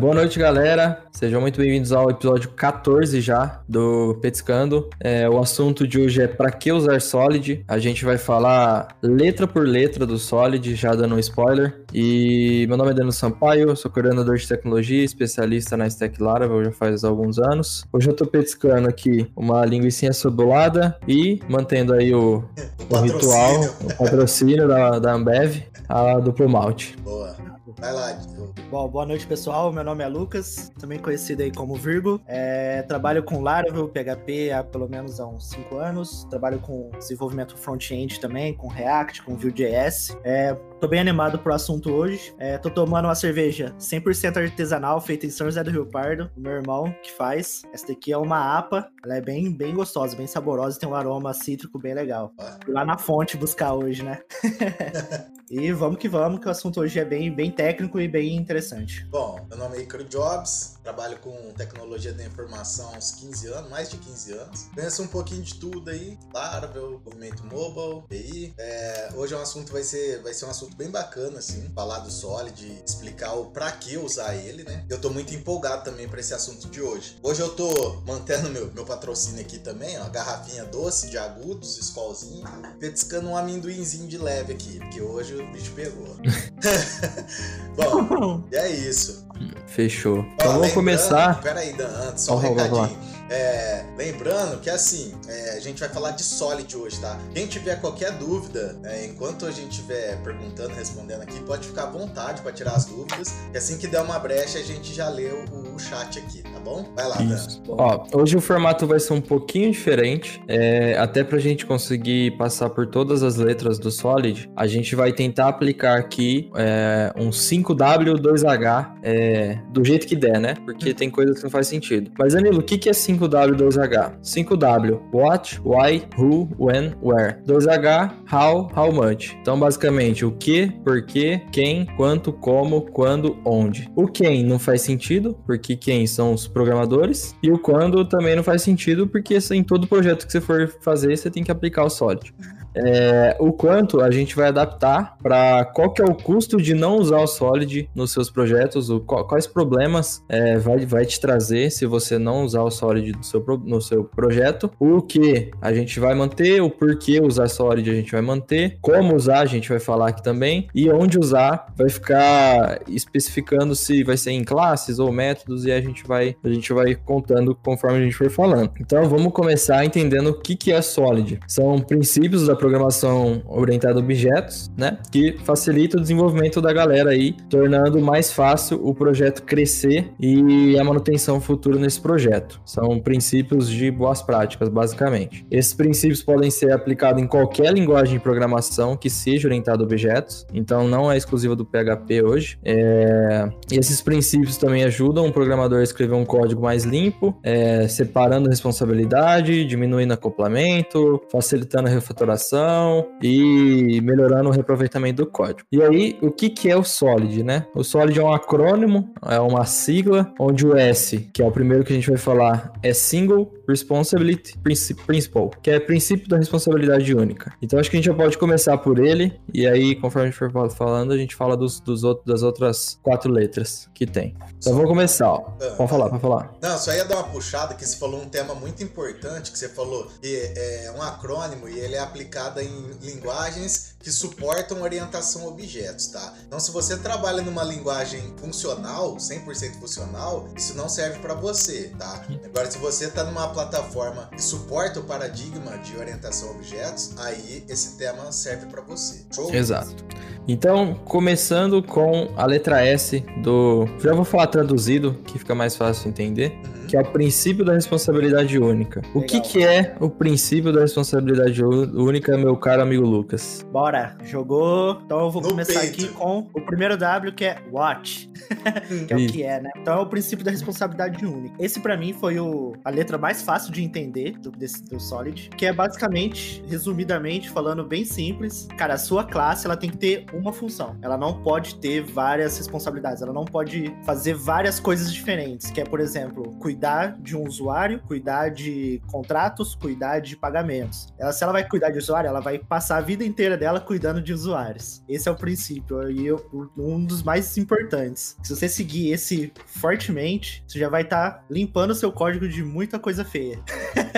Boa noite, galera. Sejam muito bem-vindos ao episódio 14 já do Petiscando. É, o assunto de hoje é para que usar Solid. A gente vai falar letra por letra do Solid, já dando um spoiler. E meu nome é Daniel Sampaio, sou coordenador de tecnologia, especialista na Stack Laravel já faz alguns anos. Hoje eu tô petiscando aqui uma linguiça cebolada e mantendo aí o, o, o ritual, o patrocínio da, da Ambev, a duplo malte. Boa. Vai lá, Bom, boa noite, pessoal. Meu nome é Lucas, também conhecido aí como Virgo. É, trabalho com Laravel, PHP há pelo menos há uns 5 anos. Trabalho com desenvolvimento front-end também, com React, com Vue.js. É, tô bem animado pro assunto hoje. É, tô tomando uma cerveja 100% artesanal, feita em São José do Rio Pardo, o meu irmão que faz. Essa daqui é uma APA, ela é bem, bem gostosa, bem saborosa, tem um aroma cítrico bem legal. Fui lá na fonte buscar hoje, né? e vamos que vamos, que o assunto hoje é bem, bem técnico e bem interessante. Bom, meu nome é Icaro Jobs, trabalho com tecnologia da informação há uns 15 anos, mais de 15 anos. Conheço um pouquinho de tudo aí, Laravel, movimento mobile, BI. É, hoje é um assunto, vai ser, vai ser um assunto bem bacana, assim, falar do Solid, explicar o pra que usar ele, né? Eu tô muito empolgado também para esse assunto de hoje. Hoje eu tô mantendo meu, meu patrocínio aqui também, ó, garrafinha doce de agudos, escolzinho, petiscando um amendoinzinho de leve aqui, porque hoje o bicho pegou. Bom, e é isso. Fechou. Então vamos começar. Peraí, Dan, antes, só um recadinho. É, lembrando que assim, é, a gente vai falar de Solid hoje, tá? Quem tiver qualquer dúvida, é, enquanto a gente estiver perguntando, respondendo aqui, pode ficar à vontade para tirar as dúvidas. E assim que der uma brecha, a gente já lê o, o chat aqui, tá bom? Vai lá, Isso. Dan. Ó, hoje o formato vai ser um pouquinho diferente, é, até pra gente conseguir passar por todas as letras do Solid, a gente vai tentar aplicar aqui é, um 5W2H é, do jeito que der, né? Porque tem coisas que não faz sentido. Mas, Danilo, o que, que é 5 5W, 2H. 5W, what, why, who, when, where. 2H, how, how much. Então, basicamente, o que, por quê, quem, quanto, como, quando, onde. O quem não faz sentido, porque quem são os programadores. E o quando também não faz sentido, porque em todo projeto que você for fazer, você tem que aplicar o Solid é, o quanto a gente vai adaptar para qual que é o custo de não usar o Solid nos seus projetos, o, quais problemas é, vai, vai te trazer se você não usar o Solid no seu, no seu projeto, o que a gente vai manter, o porquê usar Solid a gente vai manter, como usar a gente vai falar aqui também, e onde usar vai ficar especificando se vai ser em classes ou métodos, e a gente vai, a gente vai contando conforme a gente for falando. Então vamos começar entendendo o que, que é Solid. São princípios da programação orientada a objetos, né? Que facilita o desenvolvimento da galera aí, tornando mais fácil o projeto crescer e a manutenção futura nesse projeto. São princípios de boas práticas, basicamente. Esses princípios podem ser aplicados em qualquer linguagem de programação que seja orientada a objetos, então não é exclusiva do PHP hoje. É... Esses princípios também ajudam o programador a escrever um código mais limpo, é... separando responsabilidade, diminuindo acoplamento, facilitando a refatoração e melhorando o reaproveitamento do código. E aí, o que, que é o SOLID, né? O SOLID é um acrônimo, é uma sigla, onde o S, que é o primeiro que a gente vai falar, é Single Responsibility Principle, que é princípio da responsabilidade única. Então, acho que a gente já pode começar por ele, e aí, conforme a gente for falando, a gente fala dos, dos outros, das outras quatro letras que tem. Então, vamos começar, ó. Ah, pode falar, pode falar. Não, só ia dar uma puxada, que você falou um tema muito importante, que você falou que é um acrônimo e ele é aplicado em linguagens que suportam orientação a objetos, tá? Então, se você trabalha numa linguagem funcional, 100% funcional, isso não serve para você, tá? Agora, se você está numa plataforma que suporta o paradigma de orientação a objetos, aí esse tema serve para você. Show? Exato. Então, começando com a letra S do. Já vou falar traduzido, que fica mais fácil entender. Uhum que é o princípio da responsabilidade única. O que, que é o princípio da responsabilidade única, meu caro amigo Lucas? Bora, jogou. Então eu vou no começar peito. aqui com o primeiro W, que é watch, que é o que é, né? Então é o princípio da responsabilidade única. Esse para mim foi o, a letra mais fácil de entender do, desse, do Solid, que é basicamente, resumidamente, falando bem simples, cara, a sua classe ela tem que ter uma função. Ela não pode ter várias responsabilidades, ela não pode fazer várias coisas diferentes, que é, por exemplo, cuidar cuidar de um usuário, cuidar de contratos, cuidar de pagamentos. Ela, se ela vai cuidar de usuário, ela vai passar a vida inteira dela cuidando de usuários. Esse é o princípio e um dos mais importantes. Se você seguir esse fortemente, você já vai estar tá limpando o seu código de muita coisa feia.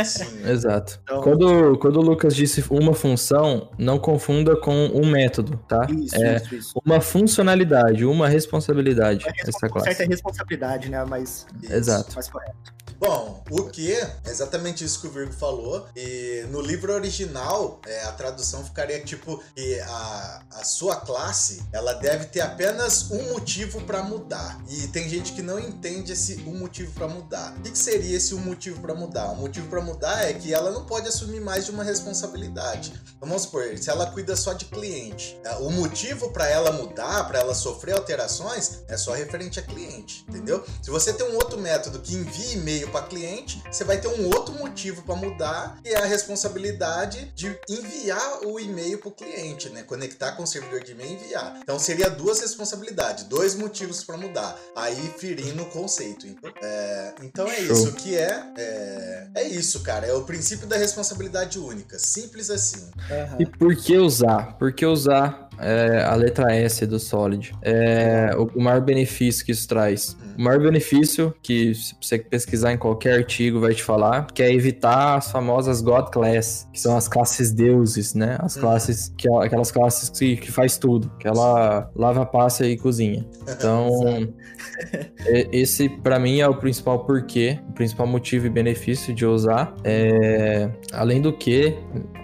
Sim. Exato. Então... Quando, quando o Lucas disse uma função, não confunda com um método, tá? Isso, é isso, isso. Uma funcionalidade, uma responsabilidade. É, essa classe. certa responsabilidade, né? Mas. Exato. Mais that. Bom, o que é exatamente isso que o Virgo falou. E no livro original, é, a tradução ficaria tipo que a, a sua classe ela deve ter apenas um motivo para mudar. E tem gente que não entende esse um motivo para mudar. O que, que seria esse um motivo para mudar? O motivo para mudar é que ela não pode assumir mais de uma responsabilidade. Vamos supor, se ela cuida só de cliente, é, o motivo para ela mudar, para ela sofrer alterações, é só referente a cliente, entendeu? Se você tem um outro método que envia e-mail para cliente, você vai ter um outro motivo para mudar, que é a responsabilidade de enviar o e-mail para o cliente, né? Conectar com o servidor de e-mail e enviar. Então seria duas responsabilidades, dois motivos para mudar. Aí ferindo o conceito. Então é, então é isso que é, é, é isso, cara. É o princípio da responsabilidade única, simples assim. Uhum. E por que usar? Por que usar é, a letra S do Solid. É, o maior benefício que isso traz. O maior benefício, que se você pesquisar em qualquer artigo vai te falar, que é evitar as famosas God Class, que são as classes deuses, né? As uhum. classes, que, aquelas classes que, que faz tudo, que ela lava, passa e cozinha. Então, esse para mim é o principal porquê, o principal motivo e benefício de usar. É, além do que,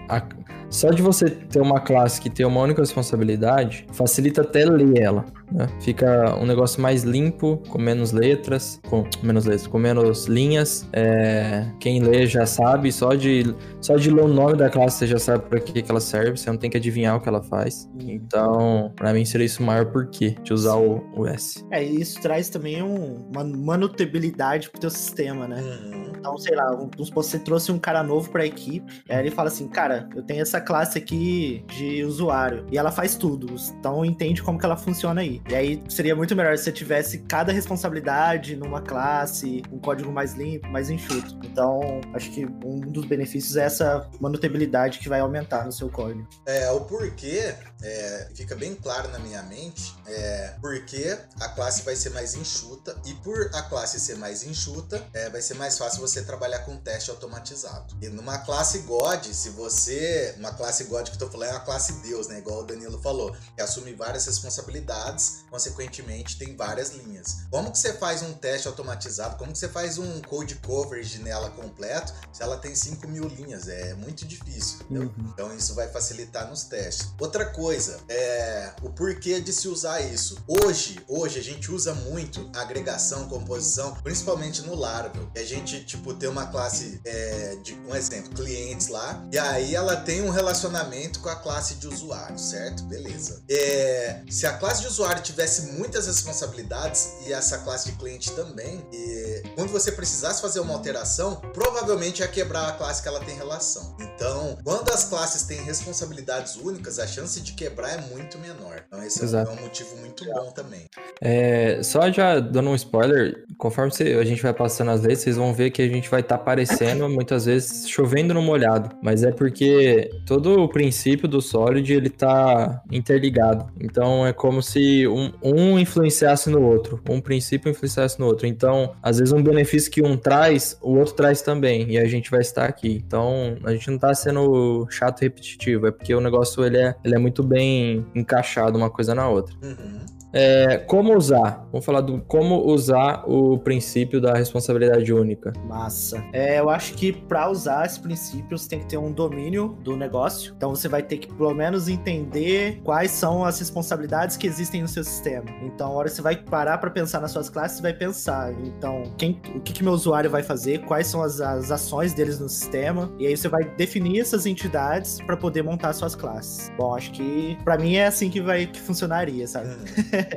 a, só de você ter uma classe que tem uma única responsabilidade, facilita até ler ela. Né? Fica um negócio mais limpo, com menos letras, com menos letras, com menos linhas. É, quem lê já sabe, só de, só de ler o nome da classe você já sabe para que, que ela serve, você não tem que adivinhar o que ela faz. Então, para mim seria isso o maior porquê de usar o, o S. É, e isso traz também um, uma manutabilidade pro teu sistema, né? Uhum. Então, sei lá, um, você trouxe um cara novo pra equipe, aí ele fala assim, cara, eu tenho essa classe aqui de usuário, e ela faz tudo, então entende como que ela funciona aí. E aí seria muito melhor se você tivesse cada responsabilidade numa classe, um código mais limpo, mais enxuto. Então, acho que um dos benefícios é essa manutabilidade que vai aumentar no seu código. É, o porquê é, fica bem claro na minha mente, é porque a classe vai ser mais enxuta e por a classe ser mais enxuta, é, vai ser mais fácil você trabalhar com teste automatizado. E numa classe God, se você, uma classe God que eu tô falando é uma classe Deus, né, igual o Danilo falou, que assume várias responsabilidades consequentemente tem várias linhas. Como que você faz um teste automatizado? Como que você faz um code coverage nela completo se ela tem 5 mil linhas? É muito difícil, uhum. Então isso vai facilitar nos testes. Outra coisa, é o porquê de se usar isso. Hoje, hoje a gente usa muito agregação, composição, principalmente no Laravel. A gente, tipo, tem uma classe é, de, um exemplo, clientes lá, e aí ela tem um relacionamento com a classe de usuário, certo? Beleza. É, se a classe de usuário tivesse muitas responsabilidades e essa classe de cliente também, e quando você precisasse fazer uma alteração, provavelmente ia quebrar a classe que ela tem relação. Então, quando as classes têm responsabilidades únicas, a chance de quebrar é muito menor. Então, esse Exato. é um motivo muito bom também. É, só já dando um spoiler, conforme a gente vai passando as leis, vocês vão ver que a gente vai estar tá aparecendo muitas vezes chovendo no molhado. Mas é porque todo o princípio do Solid ele tá interligado. Então é como se um um, influenciasse no outro, um princípio influenciasse no outro. Então, às vezes um benefício que um traz, o outro traz também, e a gente vai estar aqui. Então, a gente não está sendo chato e repetitivo, é porque o negócio ele é, ele é muito bem encaixado uma coisa na outra. Uhum. É, como usar? Vamos falar do como usar o princípio da responsabilidade única. Massa. É, eu acho que para usar esse princípio você tem que ter um domínio do negócio. Então você vai ter que pelo menos entender quais são as responsabilidades que existem no seu sistema. Então, a hora que você vai parar para pensar nas suas classes, você vai pensar. Então, quem, o que, que meu usuário vai fazer? Quais são as, as ações deles no sistema? E aí você vai definir essas entidades para poder montar suas classes. Bom, acho que para mim é assim que vai que funcionaria, sabe?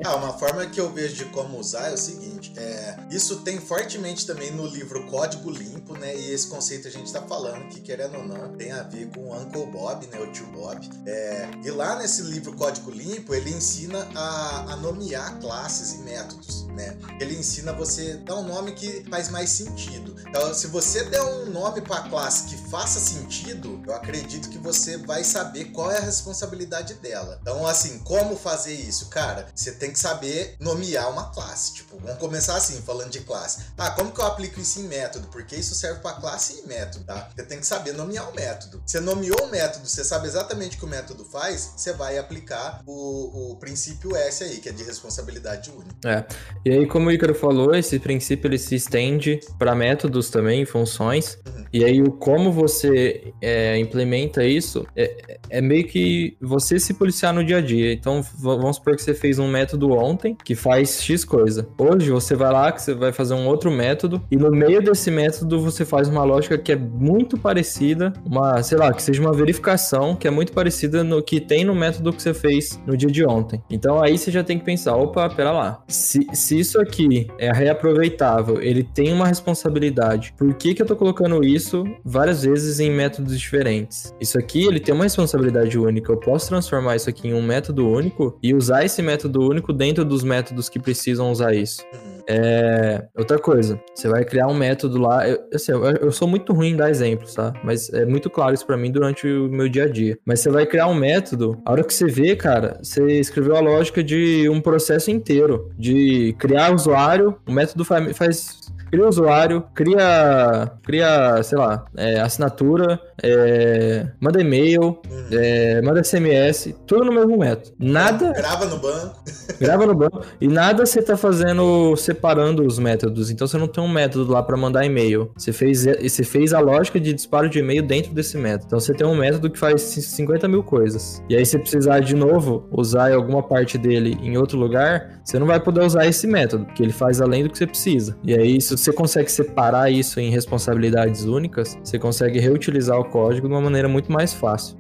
Ah, uma forma que eu vejo de como usar é o seguinte: é, isso tem fortemente também no livro Código Limpo, né? E esse conceito a gente está falando que, querendo ou não, tem a ver com o Uncle Bob, né? O tio Bob. É, e lá nesse livro Código Limpo, ele ensina a, a nomear classes e métodos. né? Ele ensina você dar um nome que faz mais sentido. Então, se você der um nome para a classe que faça sentido, eu acredito que você vai saber qual é a responsabilidade dela. Então, assim, como fazer isso? Cara, você tem que saber nomear uma classe. Tipo, vamos começar assim, falando de classe. Ah, como que eu aplico isso em método? Porque isso serve para classe e método, tá? Você tem que saber nomear o método. Você nomeou o método, você sabe exatamente o que o método faz, você vai aplicar o, o princípio S aí, que é de responsabilidade única. É. E aí, como o Icaro falou, esse princípio ele se estende para métodos também, funções. Uhum. E aí, o como você é, implementa isso é, é, meio que você se policiar no dia a dia. Então, vamos supor que você fez um método ontem que faz X coisa. Hoje, você vai lá, que você vai fazer um outro método, e no meio desse método você faz uma lógica que é muito parecida, uma, sei lá, que seja uma verificação que é muito parecida no que tem no método que você fez no dia de ontem. Então, aí você já tem que pensar, opa, pera lá, se, se isso aqui é reaproveitável, ele tem uma responsabilidade, por que que eu tô colocando isso várias vezes em métodos diferentes? Isso aqui, ele tem uma responsabilidade única, eu posso transformar isso aqui em um método único e usar esse método único dentro dos métodos que precisam usar isso. É, outra coisa, você vai criar um método lá. Eu, assim, eu, eu, sou muito ruim em dar exemplos, tá? Mas é muito claro isso para mim durante o meu dia a dia. Mas você vai criar um método, a hora que você vê, cara, você escreveu a lógica de um processo inteiro, de criar usuário, o método faz cria usuário, cria, cria sei lá, é, assinatura, é, manda e-mail, uhum. é, manda SMS, tudo no mesmo método. Nada. Grava no banco. grava no banco. E nada você tá fazendo separando os métodos. Então você não tem um método lá para mandar e-mail. Você fez, você fez a lógica de disparo de e-mail dentro desse método. Então você tem um método que faz 50 mil coisas. E aí, se precisar de novo usar alguma parte dele em outro lugar, você não vai poder usar esse método, porque ele faz além do que você precisa. E aí, se você consegue separar isso em responsabilidades únicas, você consegue reutilizar o código de uma maneira muito mais fácil.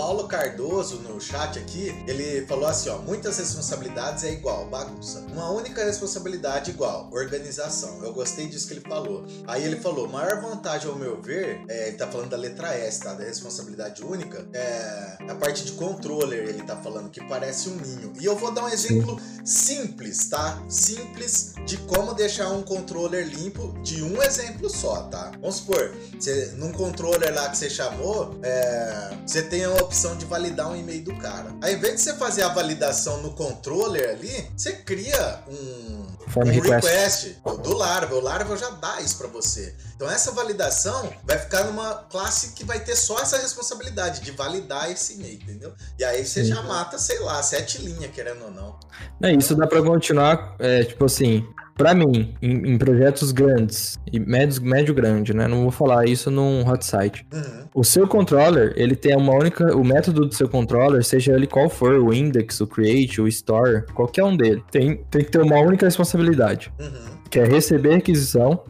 Paulo Cardoso, no chat aqui, ele falou assim: ó, muitas responsabilidades é igual, bagunça. Uma única responsabilidade igual, organização. Eu gostei disso que ele falou. Aí ele falou: maior vantagem, ao meu ver, é, ele tá falando da letra S, tá? Da responsabilidade única, é a parte de controller, ele tá falando que parece um ninho. E eu vou dar um exemplo simples, tá? Simples de como deixar um controller limpo de um exemplo só, tá? Vamos supor, você, num controller lá que você chamou, é, você tem a opção de validar um e-mail do cara. Aí, ao invés de você fazer a validação no controller ali, você cria um, um request. request do Laravel. O Laravel já dá isso para você. Então essa validação vai ficar numa classe que vai ter só essa responsabilidade de validar esse e-mail, entendeu? E aí você já mata, sei lá, sete linhas, querendo ou não. É, isso dá para continuar, é, tipo assim, para mim, em, em, projetos grandes e médios, médio grande, né? Não vou falar isso num hot site. Uhum. O seu controller, ele tem uma única, o método do seu controller, seja ele qual for, o index, o create, o store, qualquer um dele, tem, tem que ter uma única responsabilidade, uhum. que é receber a requisição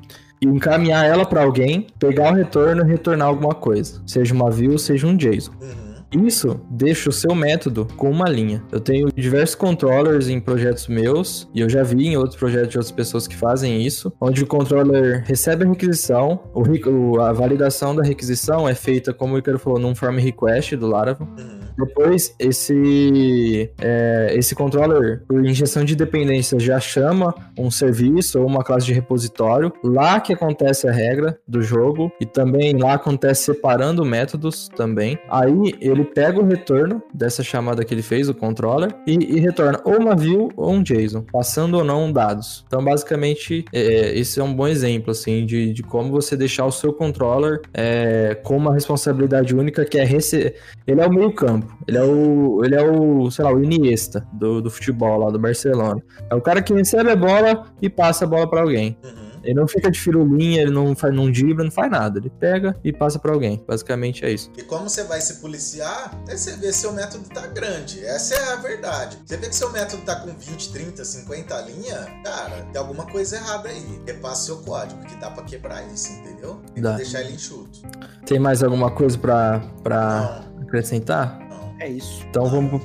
e encaminhar ela para alguém, pegar o retorno e retornar alguma coisa, seja uma view, seja um JSON. Uhum. Isso deixa o seu método com uma linha. Eu tenho diversos controllers em projetos meus, e eu já vi em outros projetos de outras pessoas que fazem isso, onde o controller recebe a requisição, o, a validação da requisição é feita, como o Icaro falou, num form request do Laravel. Uhum. Depois, esse, é, esse controller, por injeção de dependência, já chama um serviço ou uma classe de repositório. Lá que acontece a regra do jogo, e também lá acontece separando métodos também. Aí ele pega o retorno dessa chamada que ele fez, o controller, e, e retorna ou uma view ou um JSON, passando ou não dados. Então, basicamente, é, esse é um bom exemplo assim de, de como você deixar o seu controller é, com uma responsabilidade única que é receber. Ele é o meio campo. Ele é o, ele é o, sei lá, o Iniesta do, do futebol lá do Barcelona. É o cara que recebe a bola e passa a bola para alguém. Uhum. Ele não fica de firulinha, ele não faz, não dibra, não faz nada. Ele pega e passa para alguém. Basicamente é isso. E como você vai se policiar, é você se seu método tá grande. Essa é a verdade. Você vê que seu método tá com 20, 30, 50 linhas, cara, tem alguma coisa errada aí. Repassa seu código, que dá para quebrar isso, entendeu? E dá. deixar ele enxuto. Tem mais alguma coisa para acrescentar? É isso. Então vamos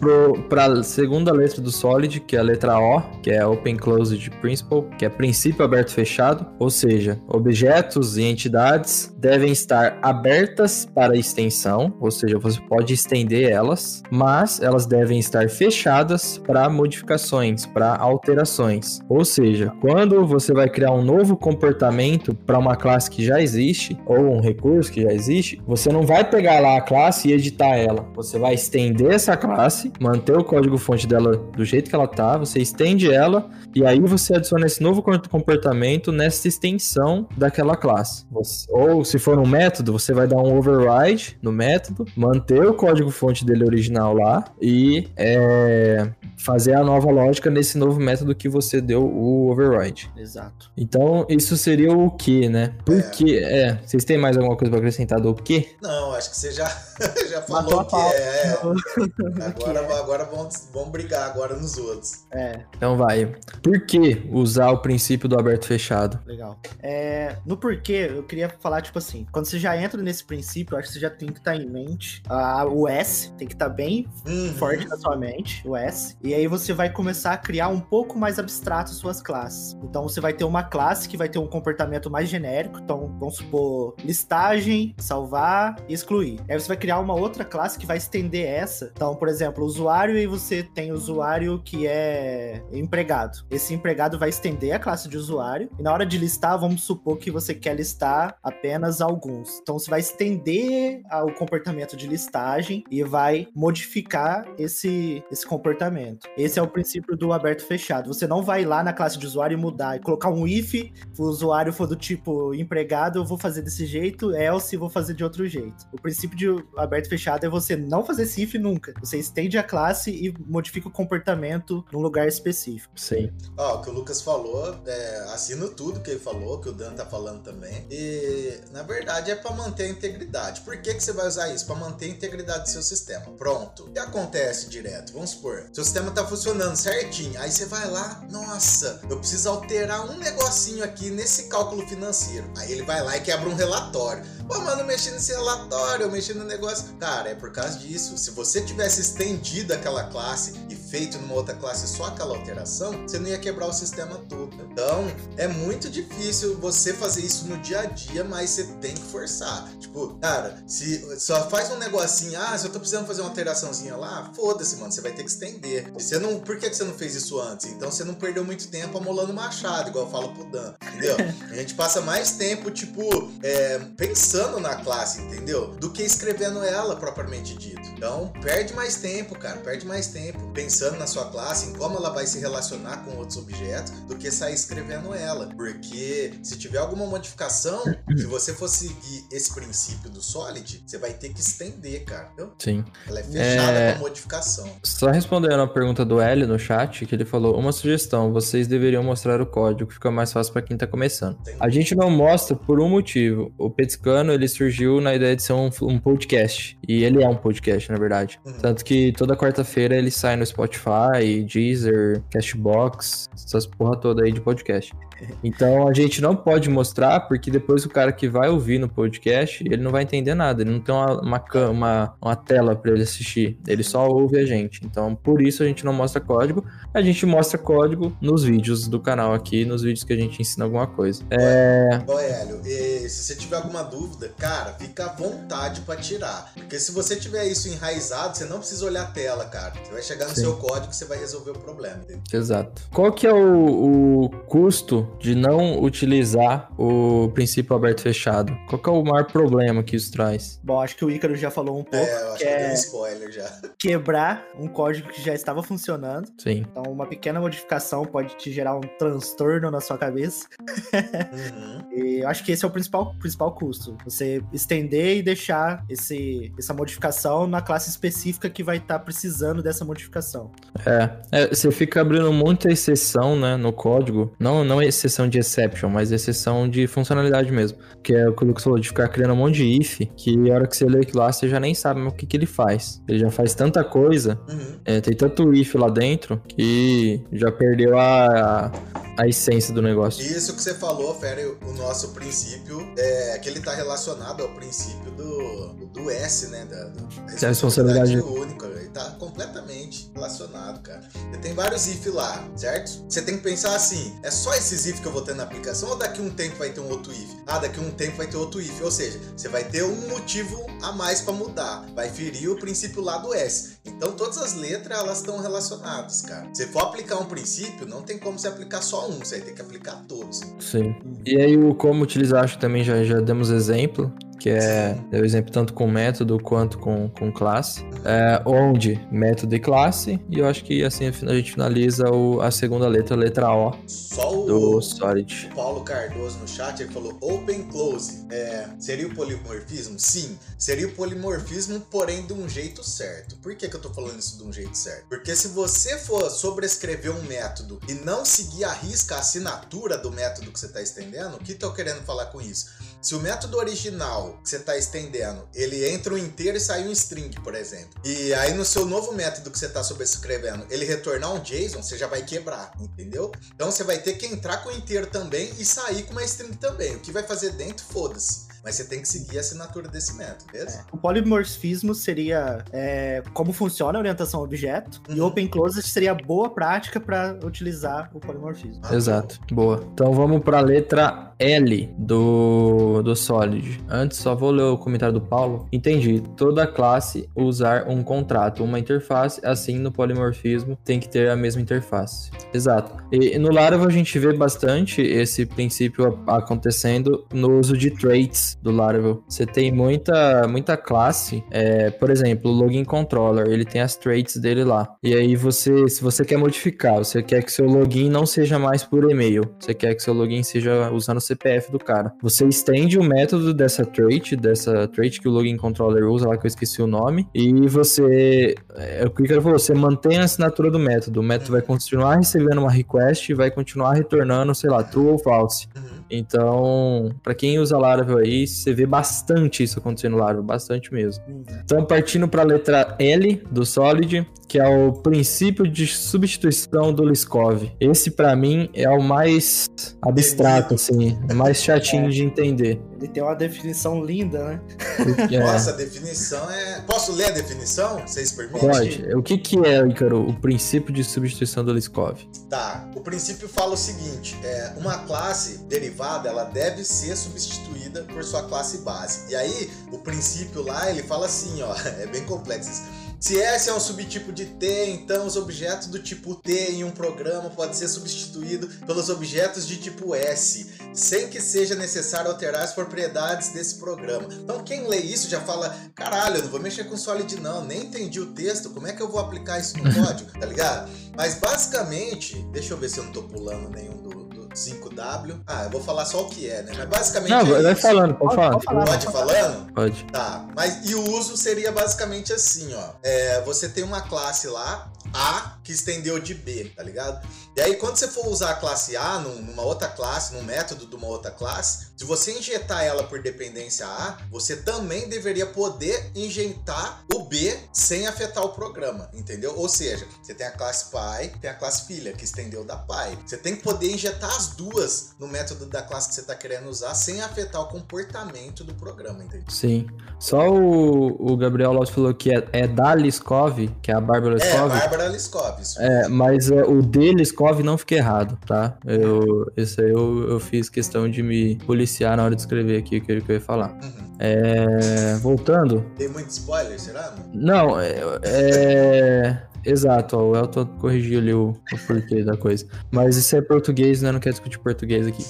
para a segunda letra do Solid, que é a letra O, que é Open Closed Principle, que é princípio aberto fechado, ou seja, objetos e entidades devem estar abertas para extensão, ou seja, você pode estender elas, mas elas devem estar fechadas para modificações, para alterações. Ou seja, quando você vai criar um novo comportamento para uma classe que já existe ou um recurso que já existe, você não vai pegar lá a classe e editar ela. Você vai estender essa classe, manter o código fonte dela do jeito que ela tá, você estende ela e aí você adiciona esse novo comportamento nessa extensão daquela classe. Você, ou se for um método, você vai dar um override no método, manter o código fonte dele original lá e é, fazer a nova lógica nesse novo método que você deu o override. Exato. Então, isso seria o que, né? Porque, é. é. vocês têm mais alguma coisa para acrescentar do que? Não, acho que você já, já falou que é. é. Agora, é. agora vamos, vamos brigar agora nos outros. É. Então vai. Por que usar o princípio do aberto fechado? Legal. É, no porquê, eu queria falar, tipo assim, quando você já entra nesse princípio, eu acho que você já tem que estar tá em mente. Uh, o S tem que estar tá bem uhum. forte na sua mente, o S. E aí você vai começar a criar um pouco mais abstrato suas classes. Então você vai ter uma classe que vai ter um comportamento mais genérico. Então, vamos supor, listagem, salvar e excluir. Aí você vai criar uma outra classe que vai estender essa. Então, por exemplo, usuário e você tem usuário que é empregado. Esse empregado vai estender a classe de usuário. E na hora de listar, vamos supor que você quer listar apenas alguns. Então você vai estender o comportamento de listagem e vai modificar esse, esse comportamento. Esse é o princípio do aberto fechado. Você não vai lá na classe de usuário e mudar e colocar um if, o usuário for do tipo empregado, eu vou fazer desse jeito, else vou fazer de outro jeito. O princípio de aberto fechado é você não fazer esse if nunca. Você estende a classe e modifica o comportamento num lugar específico. Sim. Ó, o que o Lucas falou, é, assino tudo que ele falou, que o Dan tá falando também. E, na verdade, é para manter a integridade. Por que, que você vai usar isso? Para manter a integridade do seu sistema. Pronto. O que acontece direto? Vamos supor, seu sistema tá funcionando certinho. Aí você vai lá, nossa, eu preciso alterar um negocinho aqui nesse cálculo financeiro. Aí ele vai lá e quebra um relatório. Pô, mano, mexi nesse relatório, eu mexi no negócio. Cara, é por causa disso. Se você tivesse estendido aquela classe e feito numa outra classe só aquela alteração, você não ia quebrar o sistema todo. Então, é muito difícil você fazer isso no dia a dia, mas você tem que forçar. Tipo, cara, se só faz um negocinho, ah, se eu tô precisando fazer uma alteraçãozinha lá, foda-se, mano, você vai ter que estender. Você não, por que, que você não fez isso antes? Então você não perdeu muito tempo amolando machado, igual eu falo pro Dan, entendeu? A gente passa mais tempo, tipo, é, pensando na classe, entendeu? Do que escrevendo ela propriamente dito. Então, perde mais tempo, cara, perde mais tempo pensando na sua classe, em como ela vai se relacionar com outros objetos, do que sair escrevendo ela. Porque se tiver alguma modificação, se você for seguir esse princípio do Solid, você vai ter que estender, cara. Entendeu? Sim. Ela é fechada é... com modificação. Só respondendo a pergunta do Hélio no chat, que ele falou: uma sugestão, vocês deveriam mostrar o código, fica mais fácil para quem tá começando. Entendi. A gente não mostra por um motivo. O Petiscano, ele surgiu na ideia de ser um, um podcast. E ele é um podcast, na verdade. Uhum. Tanto que toda quarta-feira ele sai no Spotify, Deezer, Cashbox, essas porra toda aí de podcast. Então a gente não pode mostrar, porque depois o cara que vai ouvir no podcast, ele não vai entender nada, ele não tem uma, uma, uma, uma tela para ele assistir, ele só ouve a gente. Então por isso a gente não mostra código, a gente mostra código nos vídeos do canal aqui, nos vídeos que a gente ensina alguma coisa. É. Ô, Hélio, se você tiver alguma dúvida, cara, fica à vontade para tirar. Porque se você tiver isso enraizado, você não precisa olhar a tela, cara. Você vai chegar no Sim. seu código e você vai resolver o problema. Entendeu? Exato. Qual que é o, o custo de não utilizar o princípio aberto fechado? Qual é o maior problema que isso traz? Bom, acho que o Ícaro já falou um pouco. É, eu acho que, que é um spoiler já. Quebrar um código que já estava funcionando. Sim. Então, uma pequena modificação pode te gerar um transtorno na sua cabeça. Uhum. e eu acho que esse é o principal, principal custo. Você estender e deixar esse, essa modificação na classe específica que vai estar tá precisando dessa modificação. É, é, você fica abrindo muita exceção, né, no código. Não, não é exceção de exception, mas exceção de funcionalidade mesmo. Que é o que o Lucas falou, de ficar criando um monte de if, que a hora que você lê aquilo lá, você já nem sabe o que, que ele faz. Ele já faz tanta coisa, uhum. é, tem tanto if lá dentro, que já perdeu a, a essência do negócio. Isso que você falou, Fere, o nosso princípio é que ele tá relacionado ao princípio do, do S, né? Da, da responsabilidade única. Ele tá completamente relacionado, cara. Você tem vários if lá, certo? Você tem que pensar assim: é só esses que eu vou ter na aplicação ou daqui um tempo vai ter um outro if? Ah, daqui um tempo vai ter outro if. Ou seja, você vai ter um motivo a mais para mudar. Vai ferir o princípio lá do S. Então todas as letras elas estão relacionadas, cara. Se for aplicar um princípio, não tem como você aplicar só um, você vai ter que aplicar todos. Sim. E aí o como utilizar, acho que também já, já demos exemplo que é, é o exemplo tanto com método quanto com, com classe, é, onde método e classe, e eu acho que assim a gente finaliza o, a segunda letra, a letra O Só o, do Solid. O Paulo Cardoso no chat ele falou open close. É, seria o polimorfismo? Sim, seria o polimorfismo, porém de um jeito certo. Por que, que eu tô falando isso de um jeito certo? Porque se você for sobrescrever um método e não seguir a risca a assinatura do método que você está estendendo, o que tô querendo falar com isso? Se o método original que você está estendendo, ele entra um inteiro e sai um string, por exemplo, e aí no seu novo método que você está sobrescrevendo, ele retornar um JSON, você já vai quebrar, entendeu? Então você vai ter que entrar com o inteiro também e sair com uma string também. O que vai fazer dentro, foda-se mas você tem que seguir a assinatura desse método, beleza? É. O polimorfismo seria é, como funciona a orientação a objeto, uhum. e open closed seria boa prática para utilizar o polimorfismo. Ah, Exato, boa. Então vamos para a letra L do, do Solid. Antes, só vou ler o comentário do Paulo. Entendi. Toda classe usar um contrato, uma interface, assim no polimorfismo tem que ter a mesma interface. Exato. E no Laravel a gente vê bastante esse princípio acontecendo no uso de traits do Laravel. Você tem muita, muita classe, é, por exemplo, o login controller, ele tem as traits dele lá. E aí você, se você quer modificar, você quer que seu login não seja mais por e-mail, você quer que seu login seja usando o CPF do cara. Você estende o método dessa trait, dessa trait que o login controller usa lá que eu esqueci o nome, e você, é o que eu falou, você mantém a assinatura do método. O método vai continuar recebendo uma request e vai continuar retornando, sei lá, true ou false. Uhum. Então, para quem usa Laravel aí, você vê bastante isso acontecendo no Laravel, bastante mesmo. Então, partindo para a letra L do Solid, que é o princípio de substituição do Liskov. Esse para mim é o mais abstrato, assim, é mais chatinho é. de entender. Ele tem uma definição linda, né? É. Nossa, a definição é. Posso ler a definição? Vocês permitem? Pode. O que, que é, Icaro, o princípio de substituição do Liskov? Tá. O princípio fala o seguinte: é, uma classe derivada ela deve ser substituída por sua classe base. E aí, o princípio lá, ele fala assim, ó, é bem complexo isso se S é um subtipo de T, então os objetos do tipo T em um programa podem ser substituídos pelos objetos de tipo S, sem que seja necessário alterar as propriedades desse programa. Então quem lê isso já fala, caralho, eu não vou mexer com Solid não, nem entendi o texto, como é que eu vou aplicar isso no código, tá ligado? Mas basicamente, deixa eu ver se eu não tô pulando nenhum do, 5W. Ah, eu vou falar só o que é, né? Mas basicamente. Não, é vai isso. falando, pode, falar. Pode, falar. pode falando? Pode. Tá. Mas e o uso seria basicamente assim, ó. É, você tem uma classe lá, A, que estendeu de B, tá ligado? E aí, quando você for usar a classe A numa outra classe, num método de uma outra classe, se você injetar ela por dependência A, você também deveria poder injetar o B sem afetar o programa, entendeu? Ou seja, você tem a classe pai, tem a classe filha, que estendeu da pai. Você tem que poder injetar as duas no método da classe que você está querendo usar sem afetar o comportamento do programa, entendeu? Sim. Só o, o Gabriel Lopes falou que é, é da Liskov, que é a Bárbara Liskov. É, a Bárbara Liskov. É, mas é, o de Liskov não fica errado, tá? Eu, esse aí eu, eu fiz questão de me policiar na hora de escrever aqui o que eu ia falar. Uhum. É, voltando. Tem muito spoiler, será? Não, é, é Exato, ó, o Elton corrigiu ali o, o, porquê da coisa. Mas isso é português, né? Não quero discutir português aqui.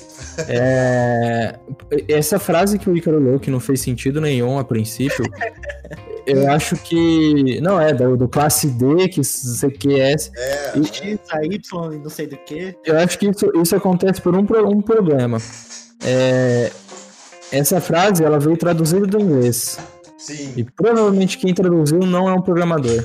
É, essa frase que o Icaro leu, que não fez sentido nenhum a princípio, eu acho que. Não, é, do, do classe D, que CQS. É. E, X, a Y, não sei do que. Eu acho que isso, isso acontece por um, um problema. É, essa frase, ela veio traduzida do inglês. Sim. E provavelmente quem traduziu não é um programador.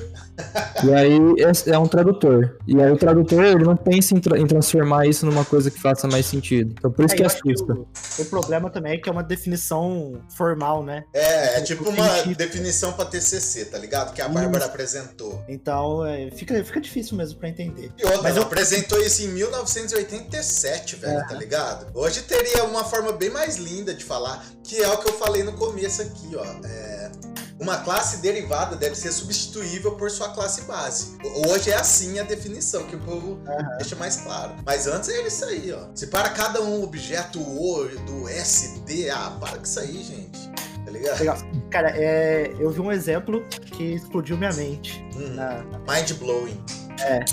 E aí é, é um tradutor. E aí o tradutor ele não pensa em, tra em, transformar isso numa coisa que faça mais sentido. Então por isso é, que assusta. Que o, o, problema também é que é uma definição formal, né? É, é tipo uma sentido. definição pra TCC, tá ligado? Que a Bárbara apresentou. Então é, fica, fica difícil mesmo pra entender. E outra, Mas eu... apresentou isso em 1987, velho, é. tá ligado? Hoje teria uma forma bem mais linda de falar, que é o que eu falei no começo aqui, ó. É uma classe derivada deve ser substituível por sua classe base. Hoje é assim a definição, que o povo uhum. deixa mais claro. Mas antes era isso aí, ó. Se para cada um objeto O do SD, ah, para com isso aí, gente. Tá ligado? Legal. Cara, é, eu vi um exemplo que explodiu minha mente. Hum, na... Mind blowing. É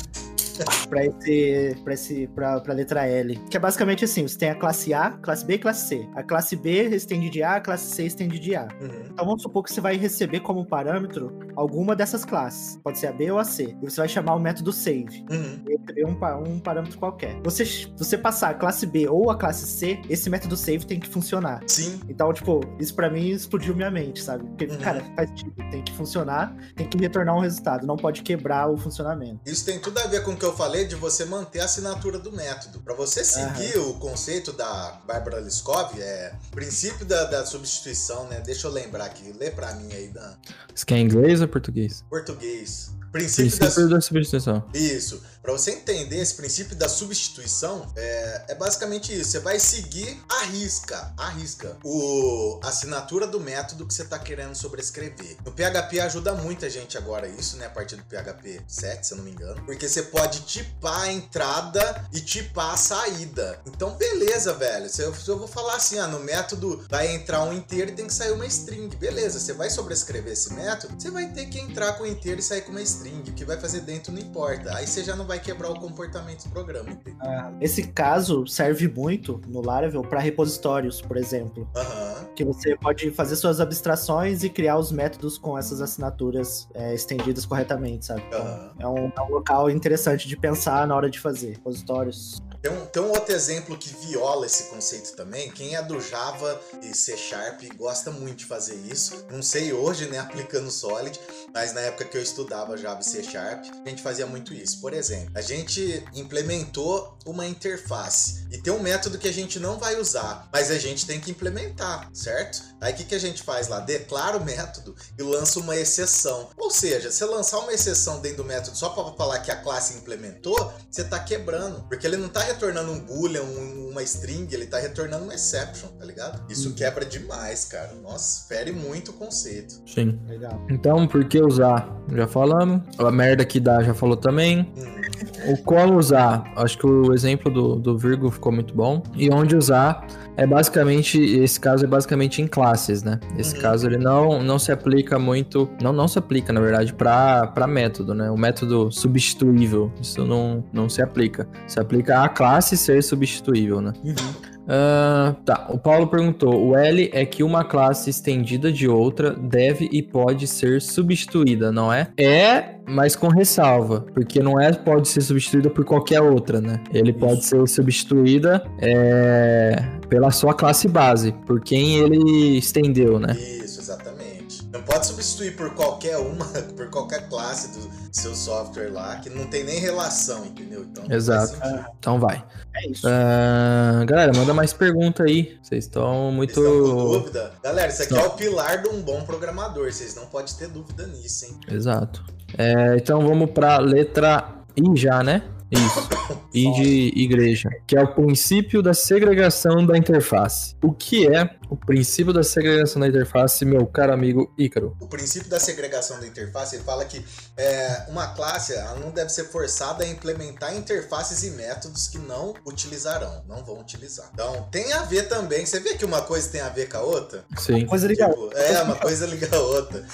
para esse, para esse, para letra L, que é basicamente assim, você tem a classe A, classe B e classe C. A classe B estende de A, a classe C estende de A. Uhum. Então vamos supor que você vai receber como parâmetro alguma dessas classes, pode ser a B ou a C. E você vai chamar o método save. Uhum. E um, um parâmetro qualquer. Você você passar a classe B ou a classe C, esse método save tem que funcionar. Sim. Então, tipo, isso para mim explodiu minha mente, sabe? Porque, uhum. cara, faz sentido, tem que funcionar, tem que retornar um resultado, não pode quebrar o funcionamento. Isso tem tudo a ver com o que eu falei de você manter a assinatura do método. Para você seguir o conceito da Bárbara Liskov, é princípio da, da, substituição, né? Deixa eu lembrar aqui, lê para mim aí, Dan. Isso que é inglês ou português? Português. Princípio, princípio da... da substituição. Isso. Para você entender esse princípio da substituição, é, é, basicamente isso. Você vai seguir a risca, a risca, o assinatura do método que você está querendo sobrescrever. No PHP ajuda muita gente agora isso, né? A partir do PHP 7, se eu não me engano, porque você pode tipar a entrada e tipar a saída. Então, beleza, velho. Se eu, se eu vou falar assim, ah, no método vai entrar um inteiro e tem que sair uma string, beleza? Você vai sobrescrever esse método, você vai ter que entrar com o inteiro e sair com uma string. O que vai fazer dentro não importa. Aí você já não vai vai quebrar o comportamento do programa. Ah, esse caso serve muito no Laravel para repositórios, por exemplo. Uhum. Que você pode fazer suas abstrações e criar os métodos com essas assinaturas é, estendidas corretamente, sabe? Então, é, um, é um local interessante de pensar na hora de fazer repositórios. Tem um, tem um outro exemplo que viola esse conceito também. Quem é do Java e C Sharp gosta muito de fazer isso. Não sei hoje, né, aplicando Solid, mas na época que eu estudava Java e C Sharp, a gente fazia muito isso. Por exemplo, a gente implementou uma interface e tem um método que a gente não vai usar, mas a gente tem que implementar, certo? Aí o que, que a gente faz lá? Declara o método e lança uma exceção. Ou seja, se lançar uma exceção dentro do método só para falar que a classe implementou, você está quebrando, porque ele não está retornando um boolean, um, uma string, ele tá retornando uma exception, tá ligado? Isso uhum. quebra demais, cara. Nossa, fere muito o conceito. Sim. Legal. Então, por que usar? Já falamos. A merda que dá, já falou também. Hum. O como usar, acho que o exemplo do, do Virgo ficou muito bom. E onde usar é basicamente, esse caso é basicamente em classes, né? Esse uhum. caso ele não, não se aplica muito, não, não se aplica, na verdade, para método, né? O método substituível, isso não, não se aplica. Se aplica a classe ser substituível, né? Uhum. Uh, tá, o Paulo perguntou: o L é que uma classe estendida de outra deve e pode ser substituída, não é? É, mas com ressalva, porque não é pode ser substituída por qualquer outra, né? Ele Isso. pode ser substituída é, pela sua classe base, por quem ele estendeu, né? Isso, exatamente. Não pode substituir por qualquer uma, por qualquer classe do seu software lá, que não tem nem relação, entendeu? Então, Exato. Então vai. É isso. Uh, galera, manda mais pergunta aí. Vocês estão muito. Vocês estão com dúvida? Galera, isso aqui não. é o pilar de um bom programador. Vocês não podem ter dúvida nisso, hein? Exato. É, então vamos para letra I já, né? Isso. E de igreja, que é o princípio da segregação da interface. O que é o princípio da segregação da interface, meu caro amigo Ícaro? O princípio da segregação da interface, ele fala que é, uma classe não deve ser forçada a implementar interfaces e métodos que não utilizarão, não vão utilizar. Então, tem a ver também. Você vê que uma coisa tem a ver com a outra? Sim. Uma coisa liga tipo, É, uma coisa liga a outra.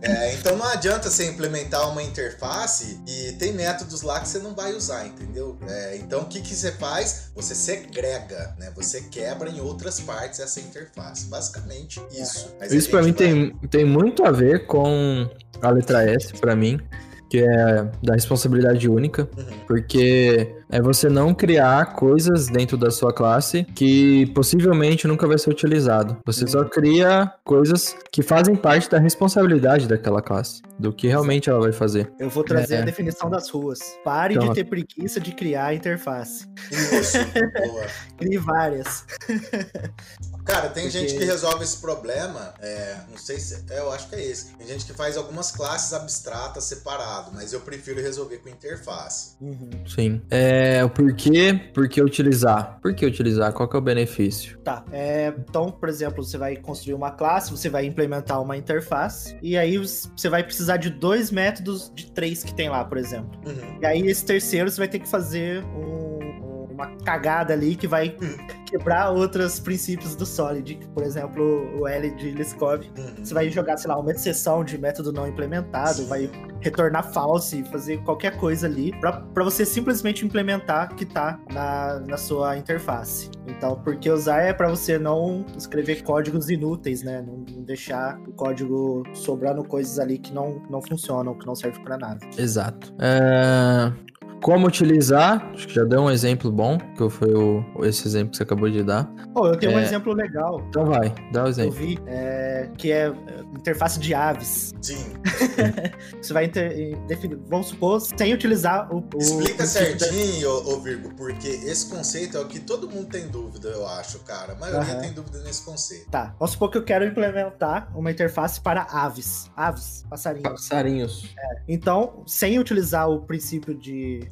É, então, não adianta você implementar uma interface e tem métodos lá que você não vai usar, entendeu? É, então, o que, que você faz? Você segrega, né? Você quebra em outras partes essa interface. Basicamente, isso. Mas isso para mim vai... tem, tem muito a ver com a letra S, para mim que é da responsabilidade única, Uhum. porque é você não criar coisas dentro da sua classe que possivelmente nunca vai ser utilizado. Você só cria coisas que fazem parte da responsabilidade daquela classe, do que realmente ela vai fazer. Eu vou trazer É. a definição das ruas. Pare Então- de ter preguiça de criar interface. Isso, boa. Crie várias. Cara, tem Porque- gente que resolve esse problema, é, não sei se. É, eu acho que é esse. Tem gente que faz algumas classes abstratas separado, mas eu prefiro resolver com interface. Uhum. Sim. É, o porquê, por que utilizar? Por que utilizar? Qual que é o benefício? Tá. é, então, por exemplo, você vai construir uma classe, você vai implementar uma interface, e aí você vai precisar de dois métodos de três que tem lá, por exemplo. Uhum. E aí, esse terceiro, você vai ter que fazer um- uma cagada ali que vai quebrar outros princípios do Solid, por exemplo, o L de Liskov. Uhum. Você vai jogar, sei lá, uma exceção de método não implementado, Sim. vai retornar false e fazer qualquer coisa ali pra pra você simplesmente implementar que tá na, na sua interface. Então, porque usar é pra você não escrever códigos inúteis, né? Não, não deixar o código sobrando coisas ali que não, não funcionam, que não servem pra nada. Exato. É, Como utilizar? Acho que já deu um exemplo bom, que foi o, esse exemplo que você acabou de dar. Oh, eu tenho um É. exemplo legal. Então vai, dá o Eu exemplo. vi é, que é é, interface de aves. Sim. Você vai inter- eh, definir, vamos supor, sem utilizar o. o Explica princípio da- certinho, ô, ô Virgo, porque esse conceito é o que todo mundo tem dúvida, eu acho, cara. A maioria Aham. tem dúvida nesse conceito. Tá, vamos supor que eu quero implementar uma interface para aves. Aves, passarinhos. Passarinhos. Então, sem utilizar o princípio de.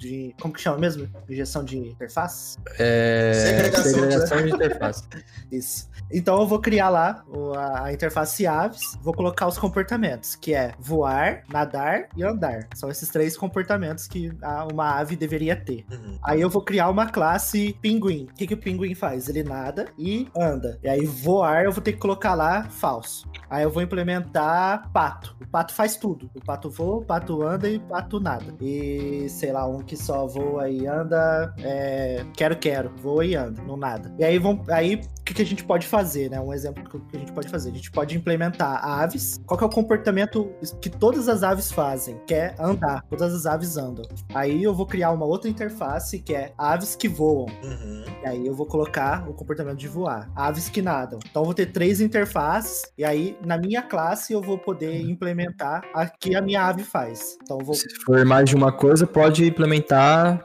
de como que chama mesmo? Injeção de interface? É... Segregação de- Segregação de interface. Isso. Então eu vou criar lá a, interface aves, vou colocar os comportamentos, que é voar, nadar e andar. São esses três comportamentos que uma ave deveria ter. Uhum. Aí eu vou criar uma classe pinguim. O que, que o pinguim faz? Ele nada e anda. E aí voar eu vou ter que colocar lá falso. Aí eu vou implementar pato. O pato faz tudo. O pato voa, o pato anda e o pato nada. E sei lá, um que só voa e anda. É... Quero, quero. Voa e anda, não nada. E aí vão. Aí o que, que a gente pode fazer, né? Um exemplo que a gente pode fazer. A gente pode implementar aves. Qual que é o comportamento que todas as aves fazem? Que é andar. Todas as aves andam. Aí eu vou criar uma outra interface que é aves que voam. Uhum. E aí eu vou colocar o comportamento de voar. Aves que nadam. Então eu vou ter três interfaces. E aí na minha classe eu vou poder implementar a que a minha ave faz. Então eu vou Se for mais de uma coisa, pode implementar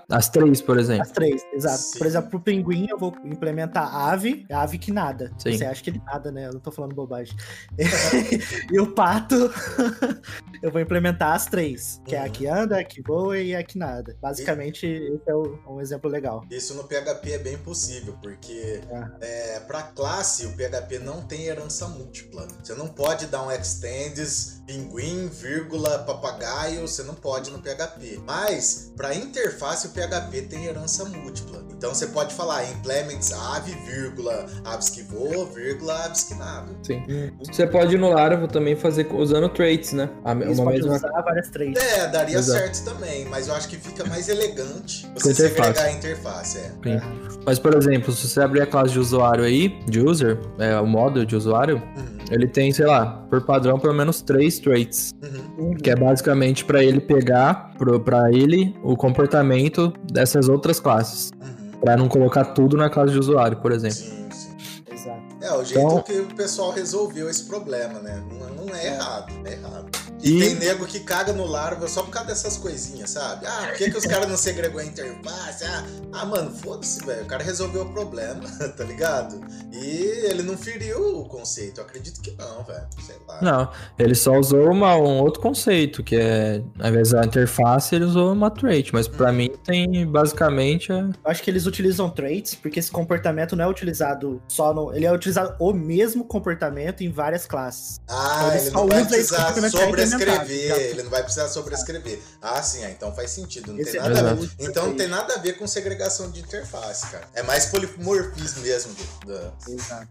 as três, por exemplo. as três, exato. Sim. Por exemplo, pro pinguim eu vou implementar a ave, a ave que nada. Sim. Você acha que ele nada, né? Eu não tô falando bobagem. e o pato, eu vou implementar as três, que é a Uhum. que anda, a que voa e a que nada. Basicamente, esse é um exemplo legal. Isso no PHP é bem possível, porque Ah. é, para classe o PHP não tem herança múltipla. Você não pode dar um extends pinguim, vírgula, papagaio, você não pode no PHP. Mas para interface o PHP tem herança múltipla. Então você pode falar implements ave, vírgula, aves que voam, vírgula, aves que nadam. Sim. Você pode no Laravel também fazer usando traits, né? A, uma podem mesma usar várias três. É, daria Exato. certo também, mas eu acho que fica mais elegante você interface. segregar a interface, é. Sim. Mas, por exemplo, se você abrir a classe de usuário aí, de user, é, o modo de usuário, Uhum, ele tem, sei lá, por padrão, pelo menos três traits. uhum. Que é basicamente para ele pegar pra ele o comportamento dessas outras classes. Uhum. Pra não colocar tudo na classe de usuário, por exemplo. Sim, sim. Exato. É, o jeito Então- que o pessoal resolveu esse problema, né? Não, não é errado, é errado. E, E- tem nego que caga no Laravel só por causa dessas coisinhas, sabe? Ah, por que, que os caras não segregou a interface? Ah, ah mano, foda-se, velho. O cara resolveu o problema, tá ligado? E ele não feriu o conceito. Eu acredito que não, velho. Sei lá. Não, ele só usou uma- um outro conceito, que é, ao invés da interface, ele usou uma trait. Mas pra mim tem basicamente. é- Eu acho que eles utilizam traits, porque esse comportamento não é utilizado só no. Ele é utilizado o mesmo comportamento em várias classes. Ah, Ele ele só não vai usa esse comportamento já sobrescrever. já. Ele não vai precisar sobrescrever. Ah, sim, ah, então faz sentido. Não Esse tem é nada a ver. Então não tem nada a ver com segregação de interface, cara. É mais polimorfismo mesmo. do-.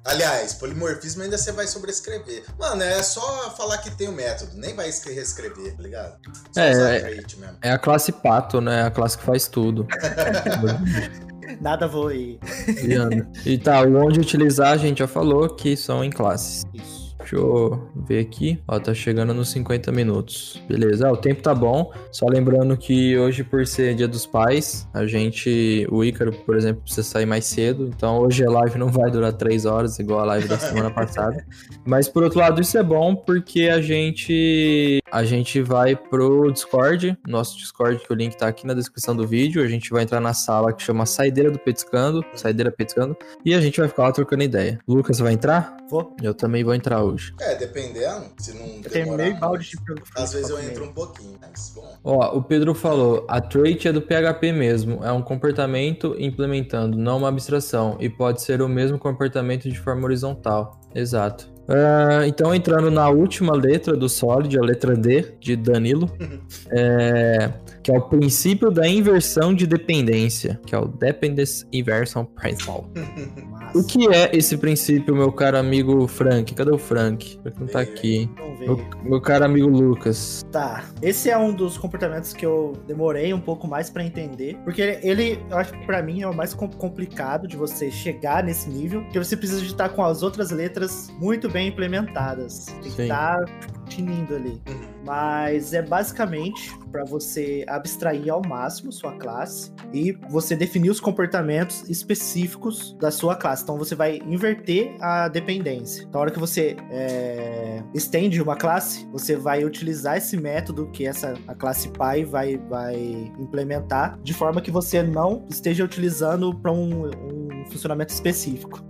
Aliás, polimorfismo ainda você vai sobrescrever. Mano, é só falar que tem o método, nem vai escre- reescrever, tá ligado? Só É, usar é-. É a classe pato, né? A classe que faz tudo. Nada voa e. e. E tá, o onde utilizar a gente já falou que são em classes. Isso. Deixa eu ver aqui. Ó, tá chegando nos 50 minutos. Beleza, ah, o tempo tá bom. Só lembrando que hoje, por ser dia dos pais, a gente. O Ícaro, por exemplo, precisa sair mais cedo. Então hoje a live não vai durar 3 horas, igual a live da semana passada. Mas por outro lado, isso é bom porque a gente. A gente vai pro Discord. Nosso Discord, que o link tá aqui na descrição do vídeo. A gente vai entrar na sala que chama Saideira do Petiscando. Saideira Petiscando. E a gente vai ficar lá trocando ideia. Lucas, vai entrar? Vou. Eu também vou entrar hoje. É, dependendo, se não Eu tenho demorar meio balde de frango frito Às vezes eu comer. entro um pouquinho, mas bom. Ó, o Pedro falou, a trait é do PHP mesmo, é um comportamento implementando, não uma abstração, e pode ser o mesmo comportamento de forma horizontal. Exato. Ah, então, entrando na última letra do Solid, a letra D, de Danilo, é, que é o princípio da inversão de dependência, que é o Dependence Inversion Principle. O que é esse princípio, meu caro amigo Frank? Cadê o Frank? Ele não tá aqui. Vamos ver. Meu, meu caro amigo Lucas. Tá. Esse é um dos comportamentos que eu demorei um pouco mais pra entender, porque ele, eu acho que pra mim é o mais com- complicado de você chegar nesse nível, porque você precisa de estar com as outras letras muito bem implementadas. Tem que estar tipo, tinindo ali. Uhum. Mas é basicamente para você abstrair ao máximo sua classe e você definir os comportamentos específicos da sua classe. Então você vai inverter a dependência. Então, a hora que você é, estende uma classe, você vai utilizar esse método que essa a classe pai vai, vai implementar de forma que você não esteja utilizando para um, um funcionamento específico.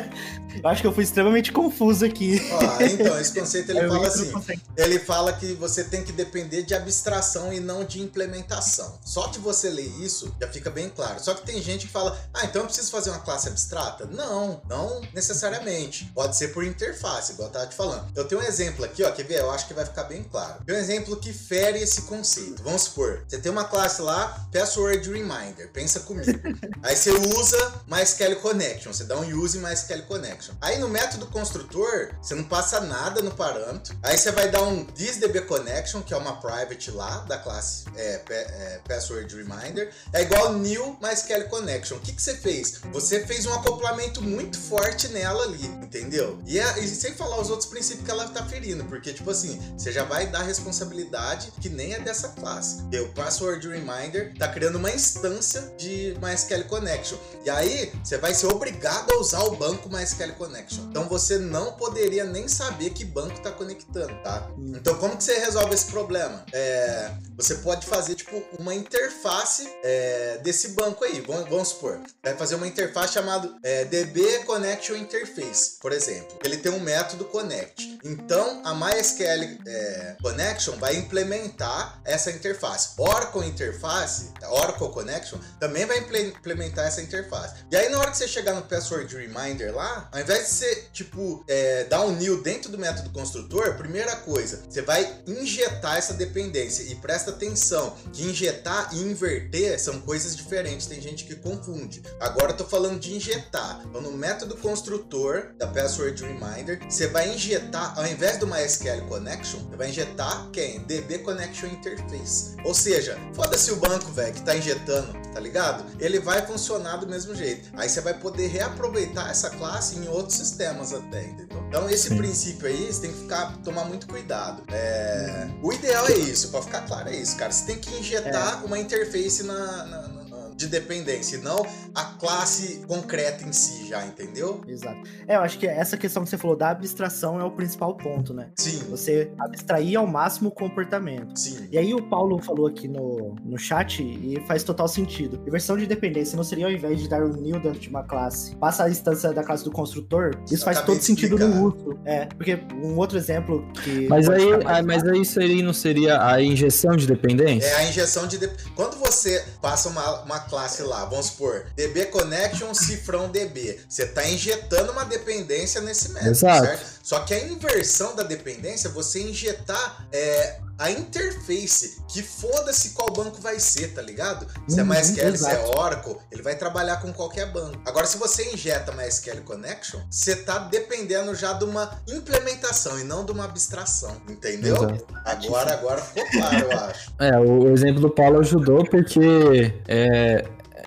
eu acho que eu fui extremamente confuso aqui. Ó, então, esse conceito ele Eu fala assim: ele fala que você tem que depender de abstração e não de implementação. Só de você ler isso já fica bem claro. Só que tem gente que fala: ah, então eu preciso fazer uma classe abstrata? Não, não necessariamente. Pode ser por interface, igual eu tava te falando. Eu tenho um exemplo aqui, ó, quer ver? Eu acho que vai ficar bem claro. Tem um exemplo que fere esse conceito. Vamos supor, você tem uma classe lá, Password Reminder, pensa comigo. Aí você usa MySQL Connection, você dá um use MySQL Connection. Aí no método construtor, você não passa nada no parâmetro. Aí você vai dar um thisDB Connection, que é uma private lá da classe é, é, Password Reminder. É igual new MySQL Connection. O que, que você fez? Você fez um acoplamento muito forte nela ali, entendeu? E, é- e sem falar os outros princípios que ela tá ferindo, porque, tipo assim, você já vai dar responsabilidade que nem é dessa classe. Porque o Password Reminder tá criando uma instância de MySQL Connection. E aí, você vai ser obrigado a usar o banco MySQL Connection. Então, você não poderia nem saber que banco tá conectando, tá? Então, como que você resolve esse problema? É, você pode fazer, tipo, uma interface é, desse banco aí. Vamos, vamos supor, vai fazer uma interface chamada é, DB Connection Interface, por exemplo. Ele tem um método connect. Então, a MySQL é, Connection vai implementar essa interface. Oracle Interface, Oracle Connection, também vai imple- implementar essa interface. E aí, na hora que você chegar no Password Reminder lá, ao invés de você, tipo, é, dar um new dentro do método construtor, primeira coisa, você vai injetar essa dependência. E presta atenção, que injetar e inverter são coisas diferentes. Tem gente que confunde. Agora eu tô falando de injetar. Então, no método construtor da Password Reminder, você vai injetar, ao invés do MySQL Connection, você vai injetar quem? DB Connection Interface. Ou seja, foda-se o banco, velho, que tá injetando, tá ligado? Ele vai funcionar do mesmo jeito. Aí você vai poder reaproveitar essa classe em outros sistemas até, entendeu? Então esse Sim. princípio aí, você tem que ficar, tomar muito cuidado. É, O ideal é isso, pra ficar claro, é isso, cara. Você tem que injetar uma interface na- na- de dependência, e não a classe concreta em si já, entendeu? Exato. É, eu acho que essa questão que você falou da abstração é o principal ponto, né? Sim, Você abstrair ao máximo o comportamento. sim. E aí o Paulo falou aqui no, no chat e faz total sentido. Inversão de dependência não seria ao invés de dar um new dentro de uma classe, passa a instância da classe do construtor? Isso faz todo sentido no uso. É, porque um outro exemplo que. Mas aí, mais ah, mas aí isso aí não seria a injeção de dependência? É a injeção de. Quando você passa uma, uma classe lá, vamos supor, DB Connection cifrão DB, você está injetando uma dependência nesse método, Exato. certo? Só que a inversão da dependência, você injetar é, a interface, que foda-se qual banco vai ser, tá ligado? Se é Uhum, MySQL, se é exato. Oracle, ele vai trabalhar com qualquer banco. Agora, se você injeta MySQL Connection, você tá dependendo já de uma implementação e não de uma abstração, entendeu? Exato. Agora, agora ficou claro, eu acho. É, o exemplo do Paulo ajudou porque é,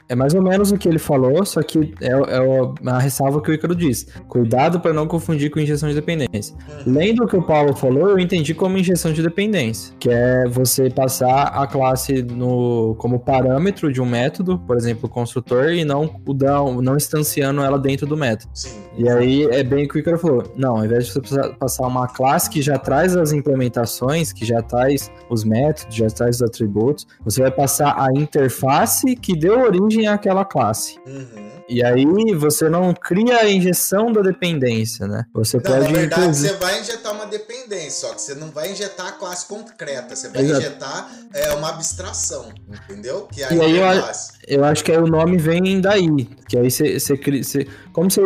É mais ou menos o que ele falou, só que é, é a ressalva que o Icaro diz. Cuidado para não confundir com injeção de dependência. Lendo o que o Paulo falou, eu entendi como injeção de dependência, que é você passar a classe no, como parâmetro de um método, por exemplo, o construtor, e não, o não, não instanciando ela dentro do método. Sim. E aí é bem o que o Icaro falou. Não, ao invés de você passar uma classe que já traz as implementações, que já traz os métodos, já traz os atributos, você vai passar a interface que deu origem àquela classe. Uhum. E aí você não cria a injeção da dependência, né? Você Não, pode. na verdade, inclusive- você vai injetar uma dependência, só que você não vai injetar a classe concreta, você vai Exato. injetar é, uma abstração, entendeu? Que é a E aí eu a- interface. Eu acho que aí o nome vem daí. Que aí você, você, cria- você- Como você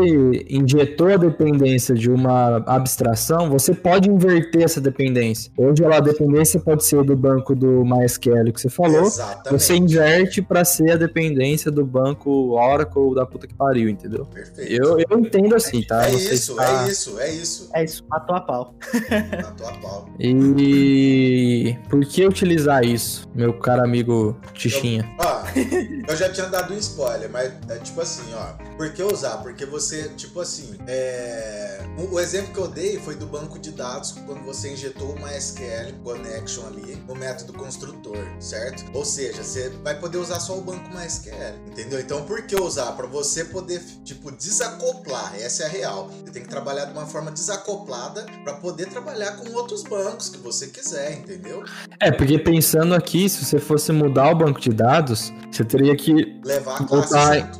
injetou a dependência de uma abstração, você pode inverter essa dependência. Hoje ela, a dependência pode ser do banco do MySQL que você falou. Exatamente. Você inverte para ser a dependência do banco Oracle da puta que pariu, entendeu? Perfeito. Eu, eu entendo assim, tá? É se isso, tá- é isso, é isso. É isso, matou a pau. Na tua pau. E por que utilizar isso, meu caro amigo Tichinha? Ó, eu já tinha dado um spoiler, mas é tipo assim, ó. Por que usar? Porque você, tipo assim, é... o, o exemplo que eu dei foi do banco de dados quando você injetou uma SQL connection ali no método construtor, certo? Ou seja, você vai poder usar só o banco MySQL, entendeu? Então, por que usar? Para você poder, tipo, desacoplar. Essa é a real. Você tem que trabalhar de uma forma desacoplada para poder trabalhar com outros bancos que você quiser, entendeu? É, porque pensando aqui, se você fosse mudar o banco de dados, você teria que. Levar a classe Voltar- junto.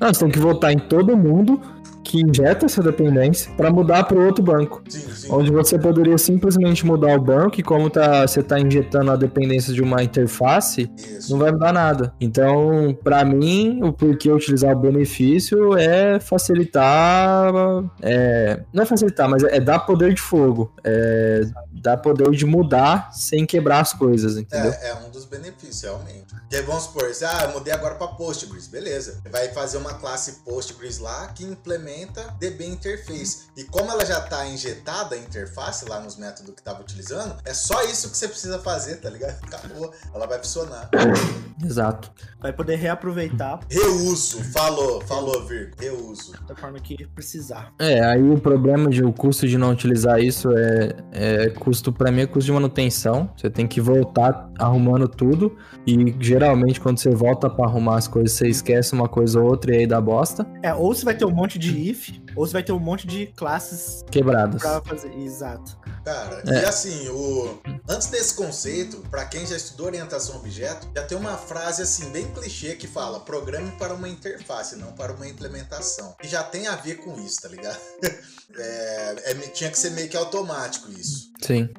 Não, você tem que votar em todo mundo que injeta essa dependência para mudar para outro banco. Sim. Onde você poderia simplesmente mudar o banco e como tá, você está injetando a dependência de uma interface, Isso. não vai mudar nada. Então, para mim, o porquê utilizar o benefício é facilitar. é, não é facilitar, mas é dar poder de fogo. É dar poder de mudar sem quebrar as coisas, entendeu? É, é um dos benefícios, realmente. Porque vamos supor, você, ah, eu mudei agora para Postgres, beleza. Vai fazer uma classe Postgres lá que implementa DB Interface. E como ela já tá injetada a interface lá nos métodos que estava utilizando, é só isso que você precisa fazer, tá ligado? Acabou. Ela vai funcionar. Exato. Vai poder reaproveitar Reuso, falou, falou, Virgo. Reuso. da forma que precisar. É, aí o problema de o custo de não utilizar isso é, é custo para mim é custo de manutenção. Você tem que voltar arrumando tudo e geralmente quando você volta para arrumar as coisas, você esquece uma coisa ou outra e aí dá bosta. É, ou você vai ter um monte de if, ou você vai ter um monte de classes Quebradas. pra fazer. Exato. Cara, É. e assim, o... antes desse conceito, pra quem já estudou orientação a objeto, já tem uma frase assim, bem clichê que fala: programe para uma interface, não para uma implementação. E já tem a ver com isso, tá ligado? É, é, tinha que ser meio que automático isso. Sim.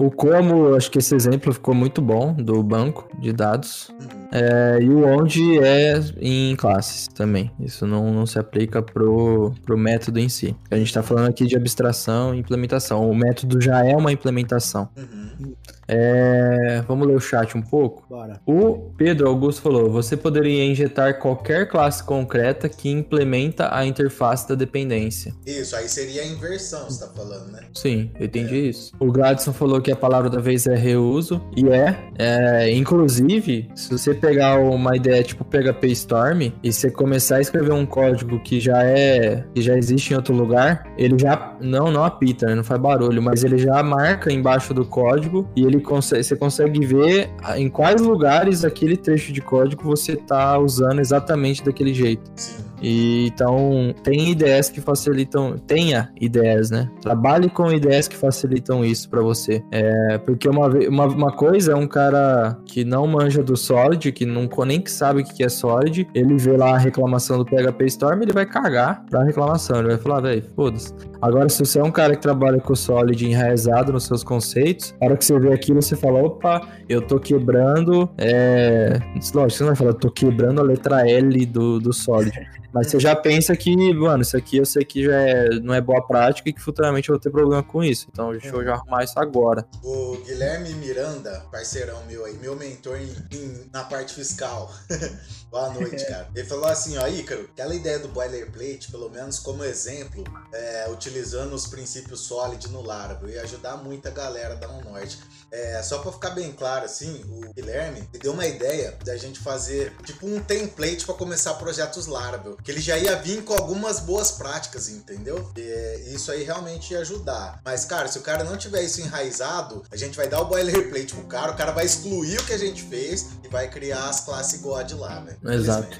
O como, acho que esse exemplo ficou muito bom do banco de dados. Uhum. É, e o onde é em classes também. Isso não, não se aplica pro, pro método em si. A gente está falando aqui de abstração e implementação. O método já é uma implementação. Uhum. É, vamos ler o chat um pouco. Bora. O Pedro Augusto falou: você poderia injetar qualquer classe concreta que implementa a interface da dependência. Isso, aí seria a inversão, você tá falando, né? Sim, eu entendi isso. O Gladson falou que a palavra da vez é reuso, e é. é, inclusive, se você pegar uma ideia tipo PHP Storm e você começar a escrever um código que já é. que já existe em outro lugar, ele já. Não, não apita, né, não faz barulho, mas ele já marca embaixo do código e ele consegue, você consegue ver em quais lugares aquele trecho de código você tá usando exatamente daquele jeito. Sim. E, então, tem ideias que facilitam. Tenha ideias, né? Trabalhe com ideias que facilitam isso pra você. É, porque uma, uma, uma coisa é um cara que não manja do Solid, que não, nem que sabe o que é Solid, ele vê lá a reclamação do PHP Storm, ele vai cagar pra reclamação. Ele vai falar, velho, foda-se. Agora, se você é um cara que trabalha com o Solid enraizado nos seus conceitos, a hora que você vê aquilo, você fala, opa, eu tô quebrando. É... Lógico, você não vai falar, tô quebrando a letra L do, do Solid. Mas você já pensa que, mano, isso aqui eu sei que já é, não é boa prática e que futuramente eu vou ter problema com isso. Então deixa eu já arrumar isso agora. O Guilherme Miranda, parceirão meu aí, meu mentor em- em- na parte fiscal. Boa noite, cara. Ele falou assim, ó, Ícaro, aquela ideia do boilerplate, pelo menos como exemplo, é, utilizando os princípios Solid no Laravel. Ia ajudar muito a galera da Norte. É, só para ficar bem claro, assim, o Guilherme me deu uma ideia da gente fazer tipo um template para começar projetos Laravel, que ele já ia vir com algumas boas práticas, entendeu? E isso aí realmente ia ajudar. Mas, cara, se o cara não tiver isso enraizado, a gente vai dar o boilerplate pro cara, o cara vai excluir o que a gente fez e vai criar as classes God lá, velho. Exato.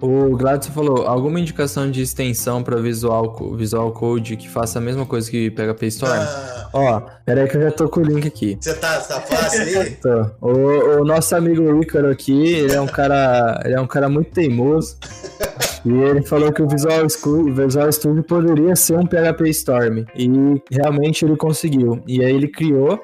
O Gladson falou, alguma indicação de extensão para Visual, Visual Code que faça a mesma coisa que PHP Storm? Ah, Ó, peraí que eu já tô com o link aqui. Você tá, tá fácil aí? tô. O, o, nosso amigo Ícaro aqui, ele é um cara, ele é um cara muito teimoso. E ele falou que o Visual Studio, Visual Studio poderia ser um PHP Storm. E realmente ele conseguiu. E aí ele criou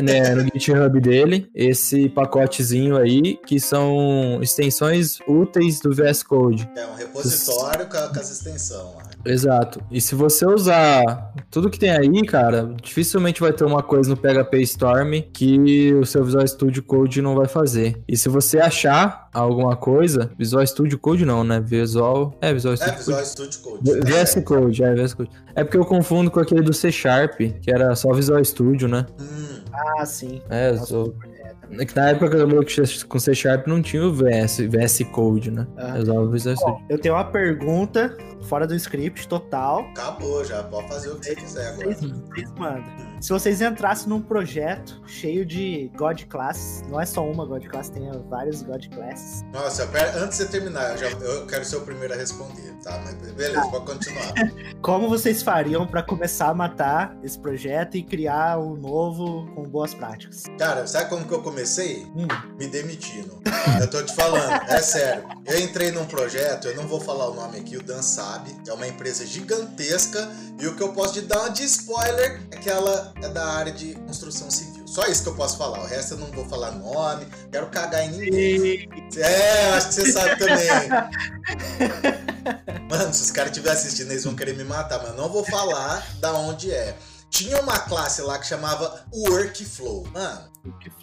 né, no GitHub dele esse pacotezinho aí, que são extensões úteis do VS Code. É um repositório com, as extensões. Exato. E se você usar tudo que tem aí, cara, dificilmente vai ter uma coisa no PHP Storm que o seu Visual Studio Code não vai fazer. E se você achar alguma coisa, Visual Studio Code não, né? Visual. É, Visual é, Studio, é, Visual Code. Studio Code. VS Code, é, VS Code. É porque eu confundo com aquele do C Sharp, que era só Visual Studio, né? Hum. Ah, sim. É, eu sou. É que na época que eu mexia com C Sharp não tinha o VS, VS Code, né? Ah. Eu usava o Visual Studio. Eu tenho uma pergunta fora do script total. Acabou já, pode fazer o que você quiser agora. Vocês, vocês mandam. Se vocês entrassem num projeto cheio de God Classes, não é só uma God Class, tem vários God Classes. Nossa, pera, antes de terminar, eu, já, eu quero ser o primeiro a responder, tá? Mas beleza, ah. pode continuar. Como vocês fariam para começar a matar esse projeto e criar um novo com boas práticas? Cara, sabe como que eu comecei? Hum. Me demitindo. eu tô te falando, é sério. Eu entrei num projeto, eu não vou falar o nome aqui, o Dan sabe, é uma empresa gigantesca e o que eu posso te dar de spoiler é que ela é da área de construção civil. Só isso que eu posso falar. O resto eu não vou falar nome, quero cagar em ninguém. É, acho que você sabe também. Mano, se os caras estiverem assistindo, eles vão querer me matar, mas eu não vou falar da onde é. Tinha uma classe lá que chamava Workflow. Mano,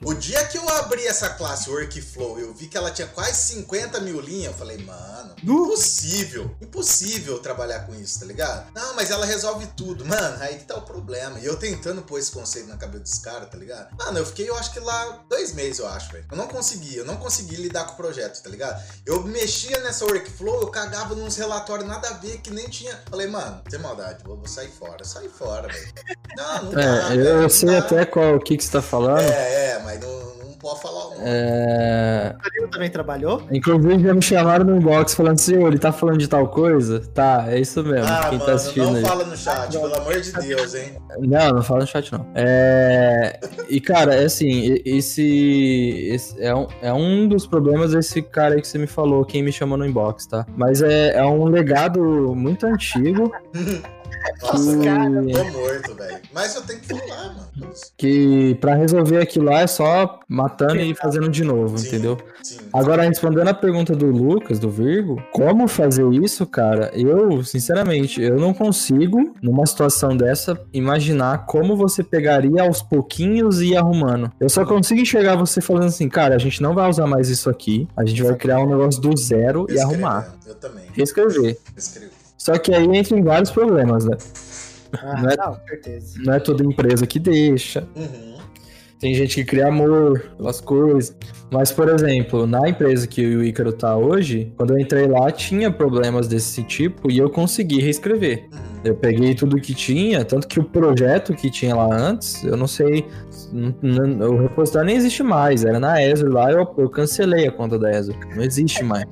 o dia que eu abri essa classe Workflow, eu vi que ela tinha quase 50 mil linhas, eu falei, mano, impossível, impossível trabalhar com isso, tá ligado? Não, mas ela resolve tudo, mano, aí que tá o problema. E eu tentando pôr esse conceito na cabeça dos caras, tá ligado? Mano, eu fiquei, eu acho que lá dois meses, eu acho, velho. Eu não consegui, eu não consegui lidar com o projeto, tá ligado? Eu mexia nessa Workflow, eu cagava nos relatórios nada a ver, que nem tinha. Falei, mano, tem maldade, vou, vou sair fora, sair fora, velho. Não, não é, dá, eu, véio, sei até qual o que, que você tá falando. É, é, mas não, não pode falar o nome. É... O também trabalhou? Inclusive já me chamaram no inbox falando assim, ele tá falando de tal coisa? Tá, é isso mesmo. Ah, quem tá mano, tá assistindo não aí. fala no chat, pelo amor de Deus, hein? Não, não fala no chat não. É... E cara, é assim, esse, esse é, um, é um dos problemas desse cara aí que você me falou, quem me chamou no inbox, tá? Mas é, é um legado muito antigo. Nossa, que... cara, eu tô morto, velho. Mas eu tenho que falar, mano. Que pra resolver aquilo lá é só matando Sim, e fazendo de novo, sim, entendeu? Sim. Agora, respondendo a pergunta do Lucas, do Virgo, como fazer isso, cara? Eu, sinceramente, eu não consigo, numa situação dessa, imaginar como você pegaria aos pouquinhos e ir arrumando. Eu só consigo enxergar você falando assim, cara, a gente não vai usar mais isso aqui, a gente vai criar um negócio do zero e arrumar. Eu também. Reescrever. Escrever. Só que aí entra em vários problemas, né? Ah, não, é, não, certeza. Não é toda empresa que deixa. Uhum. Tem gente que cria amor pelas coisas. Mas, por exemplo, na empresa que o Ícaro tá hoje, quando eu entrei lá, tinha problemas desse tipo e eu consegui reescrever. Eu peguei tudo que tinha, tanto que o projeto que tinha lá antes, eu não sei, o repositório nem existe mais, era na Azure lá, eu, eu cancelei a conta da Azure, não existe mais.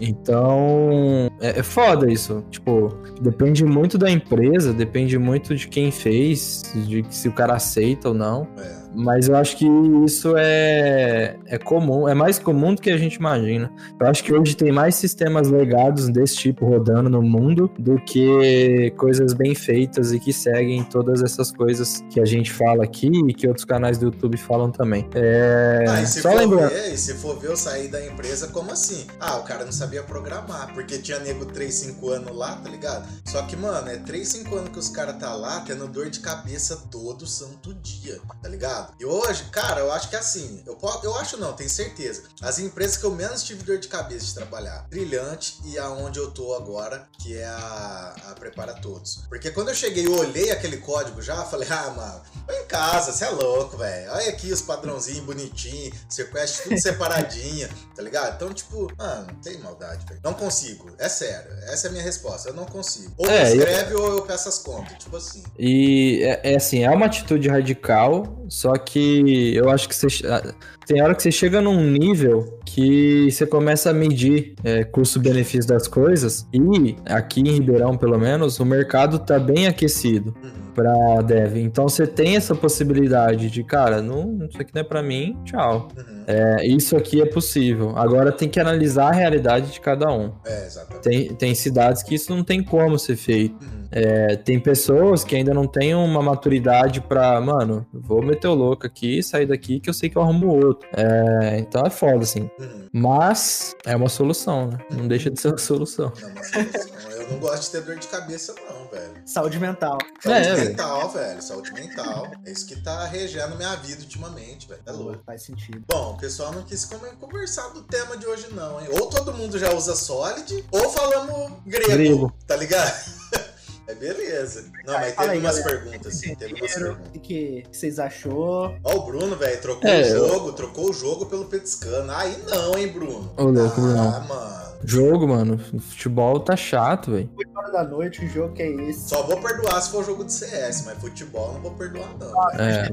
Então, é, é foda isso. Tipo, depende muito da empresa, depende muito de quem fez, de se o cara aceita ou não. É. Mas eu acho que isso é, é comum, é mais comum do que a gente imagina. Eu acho que hoje tem mais sistemas legados desse tipo rodando no mundo do que coisas bem feitas e que seguem todas essas coisas que a gente fala aqui e que outros canais do YouTube falam também. É... Ah, e se, Só for lembrando... ver, e se for ver eu sair da empresa, como assim? Ah, o cara não sabia programar, porque tinha nego 3, 5 anos lá, tá ligado? Só que, mano, é 3, 5 anos que os caras tá lá tendo dor de cabeça todo santo dia, tá ligado? Ligado? E hoje, cara, eu acho que é assim, eu, eu acho não, tenho certeza. As empresas que eu menos tive dor de cabeça de trabalhar, Brilhante e aonde eu tô agora, que é a, a preparatória. todos. Porque quando eu cheguei e olhei aquele código já, falei, ah, mano, tô em casa, você é louco, velho. Olha aqui os padrãozinhos bonitinhos, sequestro tudo separadinha, tá ligado? Então, tipo, mano, tem maldade, velho. Não consigo, é sério. Essa é a minha resposta, eu não consigo. Ou é, escreve eu... ou eu peço as contas, tipo assim. E é, é assim, é uma atitude radical, só que eu acho que você tem hora que você chega num nível que você começa a medir é, custo-benefício das coisas e aqui em Ribeirão, pelo menos, o mercado tá bem aquecido uhum. Para dev. Então você tem essa possibilidade de, cara, não, isso aqui não é para mim, tchau. Uhum. É, isso aqui é possível. Agora tem que analisar a realidade de cada um. É, exatamente. Tem, tem cidades que isso não tem como ser feito. Uhum. É, tem pessoas que ainda não têm uma maturidade pra, mano, vou meter o louco aqui e sair daqui que eu sei que eu arrumo outro. É, então é foda, assim. Uhum. Mas é uma solução, né? Não deixa de ser uma solução. Não, uma solução. Eu não gosto de ter dor de cabeça, não, velho. Saúde mental. Saúde é, mental, velho. velho. Saúde mental. É isso que tá regendo minha vida ultimamente, velho. É louco. Faz sentido. Bom, o pessoal não quis conversar do tema de hoje, não, hein? Ou todo mundo já usa Solid, ou falamos grego, grego. tá ligado? É beleza. Não, mas teve umas perguntas, sim. Teve umas perguntas. O que vocês achou? Ó, o Bruno, velho, trocou é, o jogo, eu... trocou o jogo pelo petiscano. Aí não, hein, Bruno? Ô, louco, ah, Bruno. mano. Jogo, mano. Futebol tá chato, velho. 8 horas da noite, o jogo que é esse. Só vou perdoar se for jogo de CS, mas futebol não vou perdoar, não. Ah, é.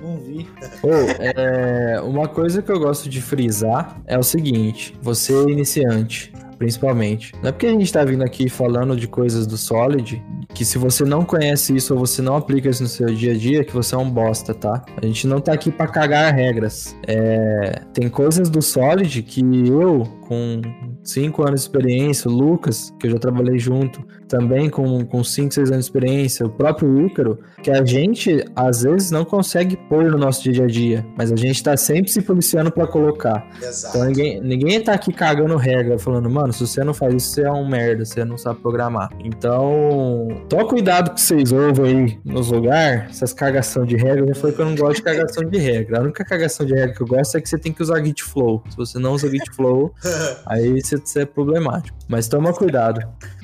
Não vi. Pô, é, uma coisa que eu gosto de frisar é o seguinte: você é iniciante principalmente. Não é porque a gente tá vindo aqui falando de coisas do Solid, que se você não conhece isso ou você não aplica isso no seu dia a dia, que você é um bosta, tá? A gente não tá aqui para cagar regras. É... Tem coisas do Solid que eu, com 5 anos de experiência, o Lucas, que eu já trabalhei junto, também com 5, 6 anos de experiência, o próprio Ícaro, que a gente às vezes não consegue pôr no nosso dia a dia, mas a gente tá sempre se policiando para colocar. Exato. Então ninguém, ninguém tá aqui cagando regra, falando, mano, se você não faz isso, você é um merda, você não sabe programar. Então, toma cuidado que vocês ouvem aí nos lugares, essas cagação de regra, já foi que eu não gosto de cagação de regra. A única cagação de regra que eu gosto é que você tem que usar Git Flow. Se você não usa Git Flow, aí você, você é problemático. Mas toma cuidado.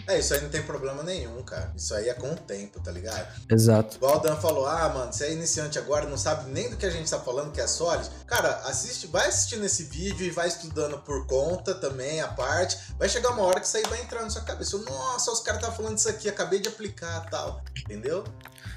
É, isso aí não tem problema nenhum, cara. Isso aí é com o tempo, tá ligado? Exato. Igual o Dan falou, ah, mano, você é iniciante agora, não sabe nem do que a gente tá falando, que é sólido. Cara, assiste, vai assistindo esse vídeo e vai estudando por conta também, a parte. Vai chegar uma hora que isso aí vai entrar na sua cabeça. Nossa, os caras tá falando isso aqui, acabei de aplicar tal. Entendeu?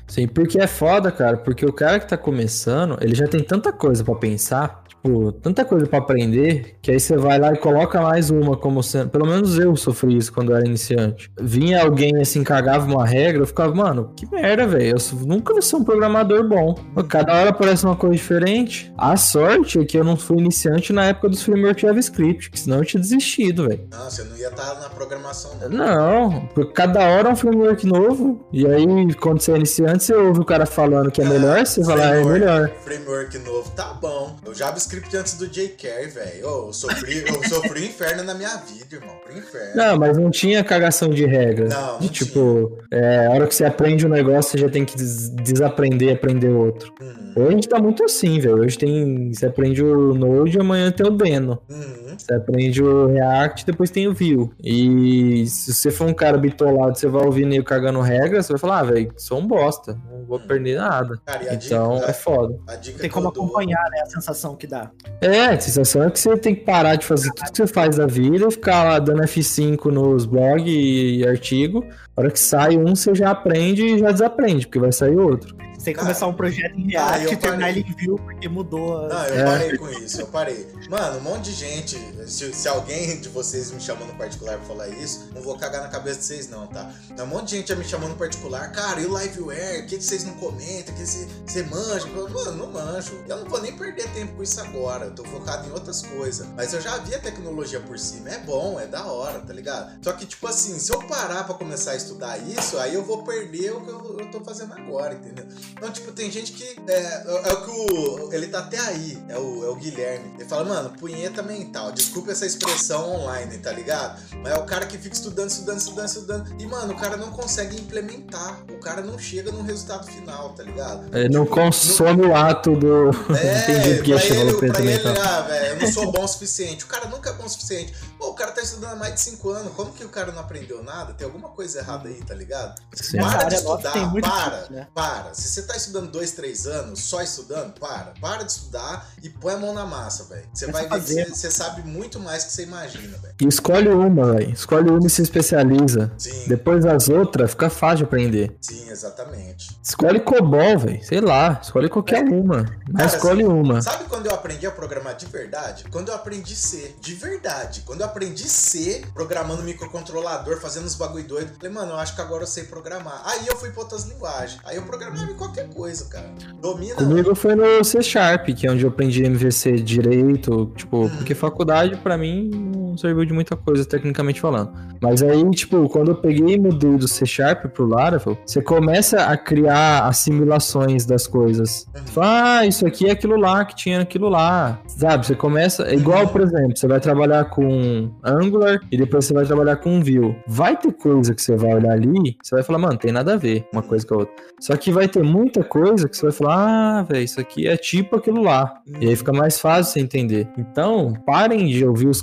Sim, porque é foda, cara. Porque o cara que tá começando, ele já tem tanta coisa para pensar tipo, tanta coisa para aprender, que aí você vai lá e coloca mais uma como sendo. Pelo menos eu sofri isso quando eu era iniciante. Vinha alguém assim, cagava uma regra, eu ficava, mano, que merda, velho. Eu nunca vou ser um programador bom. Cada hora aparece uma coisa diferente. A sorte é que eu não fui iniciante na época dos frameworks JavaScript, que senão eu tinha desistido, velho. Não, você não ia estar na programação, não. Não, porque cada hora é um framework novo. E aí, quando você é iniciante, você ouve o cara falando que é melhor, você vai lá, é melhor. Framework novo, tá bom. O JavaScript script antes do J.K., velho. Oh, eu sofri, eu sofri o inferno na minha vida, irmão. Pro inferno. Não, mas não tinha cagação de regra. Não, não de, Tipo, é, a hora que você aprende um negócio, você já tem que des desaprender e aprender outro. Uhum. Hoje a gente tá muito assim, velho. Hoje tem. Você aprende o Node e amanhã tem o Deno. Uhum. Você aprende o React depois tem o Vue. E se você for um cara bitolado, você vai ouvir meio cagando regra, você vai falar, ah, velho, sou um bosta. Não vou uhum. perder nada. Cara, então dica, é foda. tem como acompanhar, né, a sensação que dá. É, a sensação é que você tem que parar de fazer tudo que você faz da vida, ficar lá dando F5 nos blogs e artigo. A hora que sai um, você já aprende e já desaprende, porque vai sair outro. Você tem que começar um projeto em React ah, e terminar ele em Vue, porque mudou. A... Não, eu é. parei com isso, eu parei. Mano, um monte de gente, se, se, alguém de vocês me chamou no particular pra falar isso, não vou cagar na cabeça de vocês não, tá? Um monte de gente já me chamou no particular, cara, e o Liveware, o que, que vocês não comentam, o que você manja? Mano, não manjo. Eu não vou nem perder tempo com isso agora, eu tô focado em outras coisas. Mas eu já vi a tecnologia por cima, é bom, é da hora, tá ligado? Só que, tipo assim, se eu parar pra começar a estudar isso, aí eu vou perder o que eu, eu tô fazendo agora, entendeu? Então, tipo, tem gente que. É, é o que o. Ele tá até aí, é o, é o Guilherme. Ele fala, mano, punheta mental. Desculpa essa expressão online, tá ligado? Mas é o cara que fica estudando, estudando, estudando, estudando. E, mano, o cara não consegue implementar. O cara não chega no resultado final, tá ligado? Ele não Tipo, consome o ato do. É, Entendi porque pra ele, pra ele, mental. ah, velho, eu não sou bom o suficiente. O cara nunca é bom o suficiente. Pô, o cara tá estudando há mais de 5 anos. Como que o cara não aprendeu nada? Tem alguma coisa errada aí, tá ligado? Sim. Para de nossa estudar, para, né? para. Se você tá estudando dois, três anos, só estudando, para. Para de estudar e põe a mão na massa, velho. Você vai ver que você, sabe muito mais que você imagina, velho. E escolhe uma, velho. Escolhe uma e se especializa. Sim, Depois das outras, fica fácil de aprender. sim, exatamente. Escolhe COBOL, velho. Sei lá. Escolhe qualquer uma. Mas Cara, escolhe uma. Sabe quando eu aprendi a programar de verdade? Quando eu aprendi C, de verdade. Quando eu aprendi C, programando microcontrolador, fazendo uns bagulho doido. Falei, mano, eu acho que agora eu sei programar. Aí eu fui pra outras linguagens. Aí eu programava em qualquer coisa, cara. Domina. Comigo foi no C Sharp, que é onde eu aprendi MVC direito, tipo, Uhum. porque faculdade pra mim não serviu de muita coisa, tecnicamente falando. Mas aí, tipo, quando eu peguei e mudei do C Sharp pro Laravel, você começa a criar assimilações das coisas. Uhum. Você fala, ah, isso aqui é aquilo lá que tinha aquilo lá. Sabe? Você começa. É igual, por exemplo, você vai trabalhar com Angular e depois você vai trabalhar com Vue. Vai ter coisa que você vai olhar ali, você vai falar, mano, tem nada a ver uma coisa com a outra. Só que vai ter muita coisa que você vai falar, ah, velho, isso aqui é tipo aquilo lá. E aí fica mais fácil você entender. Então, parem de ouvir os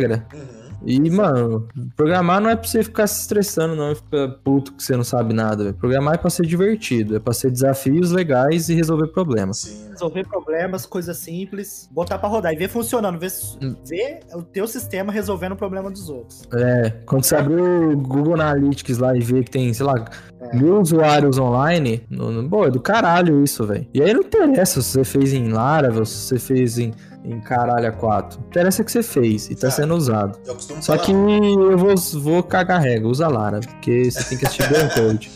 caga-regra. Uhum. E, mano, programar não é pra você ficar se estressando, não, e ficar puto que você não sabe nada. velho. Programar é pra ser divertido, é pra ser desafios legais e resolver problemas. Sim, mano. Resolver problemas, coisas simples, botar pra rodar e ver funcionando, ver, Hum. ver o teu sistema resolvendo o problema dos outros. É, quando você abrir o Google Analytics lá e ver que tem, sei lá, É. mil usuários online, no, no, pô, é do caralho isso, velho. E aí não interessa se você fez em Laravel, se você fez em, em caralho a 4. Interessa que você fez e tá Ah. sendo usado. Só falar, que eu vou, vou cagar regra, usa Lara, porque você tem que assistir o code.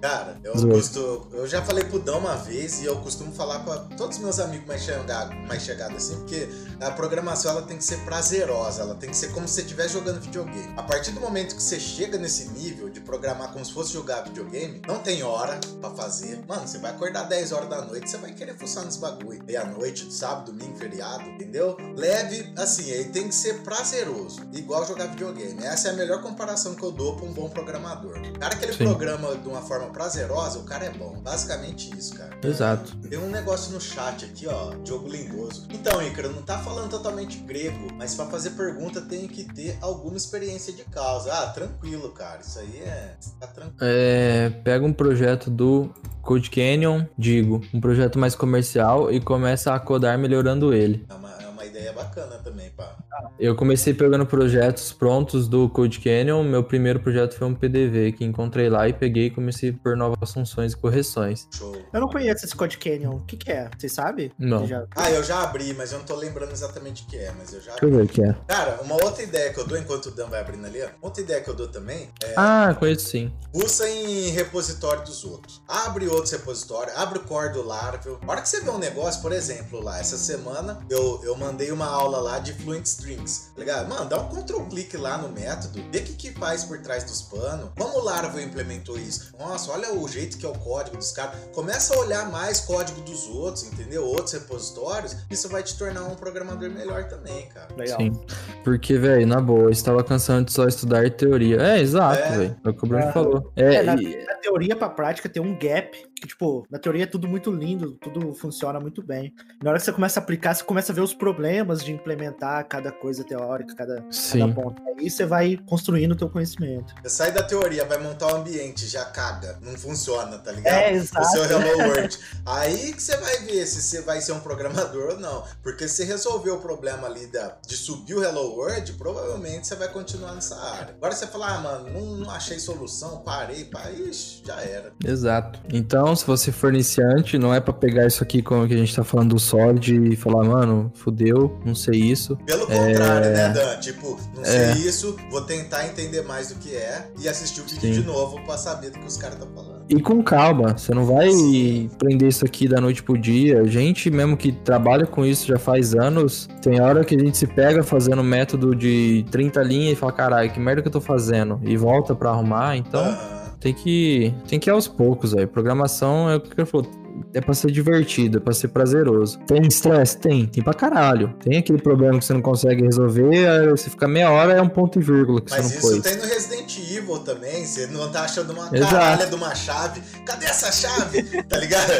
Cara, eu costumo. Eu já falei pro Dão uma vez e eu costumo falar pra todos os meus amigos mais chegados, mais chegados assim, porque a programação ela tem que ser prazerosa, ela tem que ser como se você estivesse jogando videogame. A partir do momento que você chega nesse nível de programar como se fosse jogar videogame, não tem hora pra fazer. Mano, você vai acordar 10 horas da noite, você vai querer fuçar nesse bagulho. Meia-noite, sábado, domingo, feriado, entendeu? Leve, assim, aí tem que ser prazeroso, igual jogar videogame. Essa é a melhor comparação que eu dou pra um bom programador. O cara que ele Sim. programa de uma forma prazerosa, o cara é bom. Basicamente isso, cara. Exato. Tem um negócio no chat aqui, ó, Diogo Lindoso. Então, Ícaro, não tá falando totalmente grego, mas pra fazer pergunta tem que ter alguma experiência de causa. Ah, tranquilo, cara. Isso aí é. Tá tranquilo. É, pega um projeto do Code Canyon, digo, um projeto mais comercial e começa a codar melhorando ele. É uma ideia bacana também, pá. Eu comecei pegando projetos prontos do Code Canyon. Meu primeiro projeto foi um PDV que encontrei lá e peguei e comecei por novas funções e correções. Show. Eu não conheço esse Code Canyon. O que, que é? Vocês sabem? Não. Já- Ah, eu já abri, mas eu não tô lembrando exatamente o que é, mas eu já Deixa eu ver o que é. Cara, uma outra ideia que eu dou enquanto o Dan vai abrindo ali, ó. Outra ideia que eu dou também é Ah, conheço sim. Fuça em repositório dos outros. Abre outros repositórios, abre o core do Laravel. A hora que você vê um negócio, por exemplo, lá, essa semana eu, eu mandei uma aula lá de Fluent Strings, tá ligado? Mano, dá um Ctrl clique lá no método, vê o que, que faz por trás dos panos, como o Laravel implementou isso. Nossa, olha o jeito que é o código dos caras. Começa a olhar mais código dos outros, entendeu? Outros repositórios, isso vai te tornar um programador melhor também, cara. Legal. Sim. Porque, velho, na boa, eu estava cansando de só estudar teoria. É, exato, É. velho. É o que o Bruno É. falou. É, É, na, e- na teoria pra prática tem um gap. Que, tipo, na teoria é tudo muito lindo, tudo funciona muito bem. Na hora que você começa a aplicar, você começa a ver os problemas de implementar cada coisa teórica, cada, cada ponto. Aí você vai construindo o teu conhecimento. Você sai da teoria, vai montar o ambiente, já caga. Não funciona, tá ligado? É, o exato. seu Hello World. Aí que você vai ver se você vai ser um programador ou não. Porque se você resolver o problema ali da, de subir o Hello World, provavelmente você vai continuar nessa área. Agora você fala, ah, mano, não, não achei solução, parei, pá, ixi, já era. Exato. Então, se você for iniciante, não é pra pegar isso aqui como que a gente tá falando do Solid e falar, mano, fudeu, não sei isso. Pelo contrário, né, Dan? Tipo, não sei É. isso, vou tentar entender mais do que é e assistir o vídeo Sim. de novo pra saber do que os caras estão falando. E com calma, você não vai Sim. aprender isso aqui da noite pro dia. Gente mesmo que trabalha com isso já faz anos, tem hora que a gente se pega fazendo método de 30 linhas e fala, caralho, que merda que eu tô fazendo? E volta pra arrumar, então. Tem que, tem que ir aos poucos, aí. Programação é o que ele falou é pra ser divertido, é pra ser prazeroso. Tem estresse? Tem, tem pra caralho. Tem aquele problema que você não consegue resolver, aí você fica meia hora, é um ponto e vírgula que Mas você não isso foi. tem no Resident Evil também, você não tá achando uma Exato. caralha de uma chave. Cadê essa chave? tá ligado?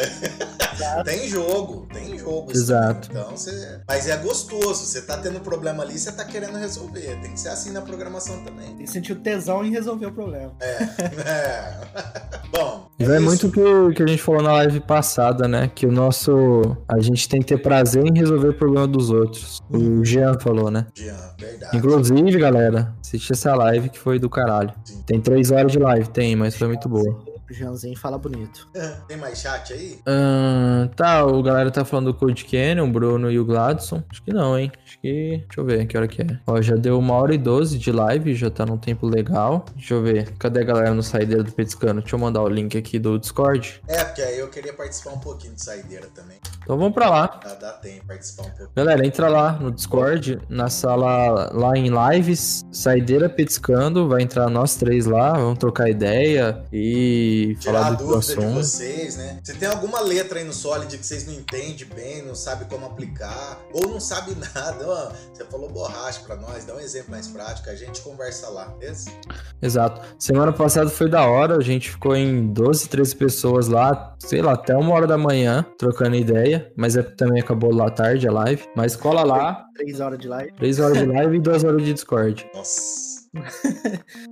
tem jogo, tem jogo. isso Exato. Então você. Mas é gostoso, você tá tendo problema ali, você tá querendo resolver. Tem que ser assim na programação também. Tem que sentir o tesão em resolver o problema. É. Bom. E vai isso. muito o que, o que a gente falou na live passada, né? Que o nosso. A gente tem que ter prazer em resolver o problema dos outros. O Jean falou, né? Jean, verdade. Inclusive, galera, assiste essa live que foi do caralho. Sim. Tem três horas de live, tem, mas foi muito boa. O Jeanzinho fala bonito. Tem mais chat aí? Ahn, tá, o galera tá falando do Code Canyon, o Bruno e o Gladson. Acho que não, hein? Acho que. Deixa eu ver que hora que é. Ó, já deu uma hora e doze de live, já tá num tempo legal. Deixa eu ver. Cadê a galera no saideira do Petiscano? Deixa eu mandar o link aqui do Discord. É, porque aí eu queria participar um pouquinho de saideira também. Então vamos pra lá. Dá, dá tempo participar um pouco. Galera, entra lá no Discord, na sala lá em lives, saideira petiscando, vai entrar nós três lá, vamos trocar ideia e Tirar a falar do, dúvida de vocês, né? Se tem alguma letra aí no Solid que vocês não entendem bem, não sabem como aplicar, ou não sabe nada, ó, você falou borracha pra nós, dá um exemplo mais prático, a gente conversa lá, beleza? Exato. Semana passada foi da hora, a gente ficou em 12, 13 pessoas lá, sei lá, até uma hora da manhã, trocando ideia, mas é, também acabou lá tarde a live. Mas cola lá, Três horas de live. 3 horas de live e 2 horas de Discord. Nossa.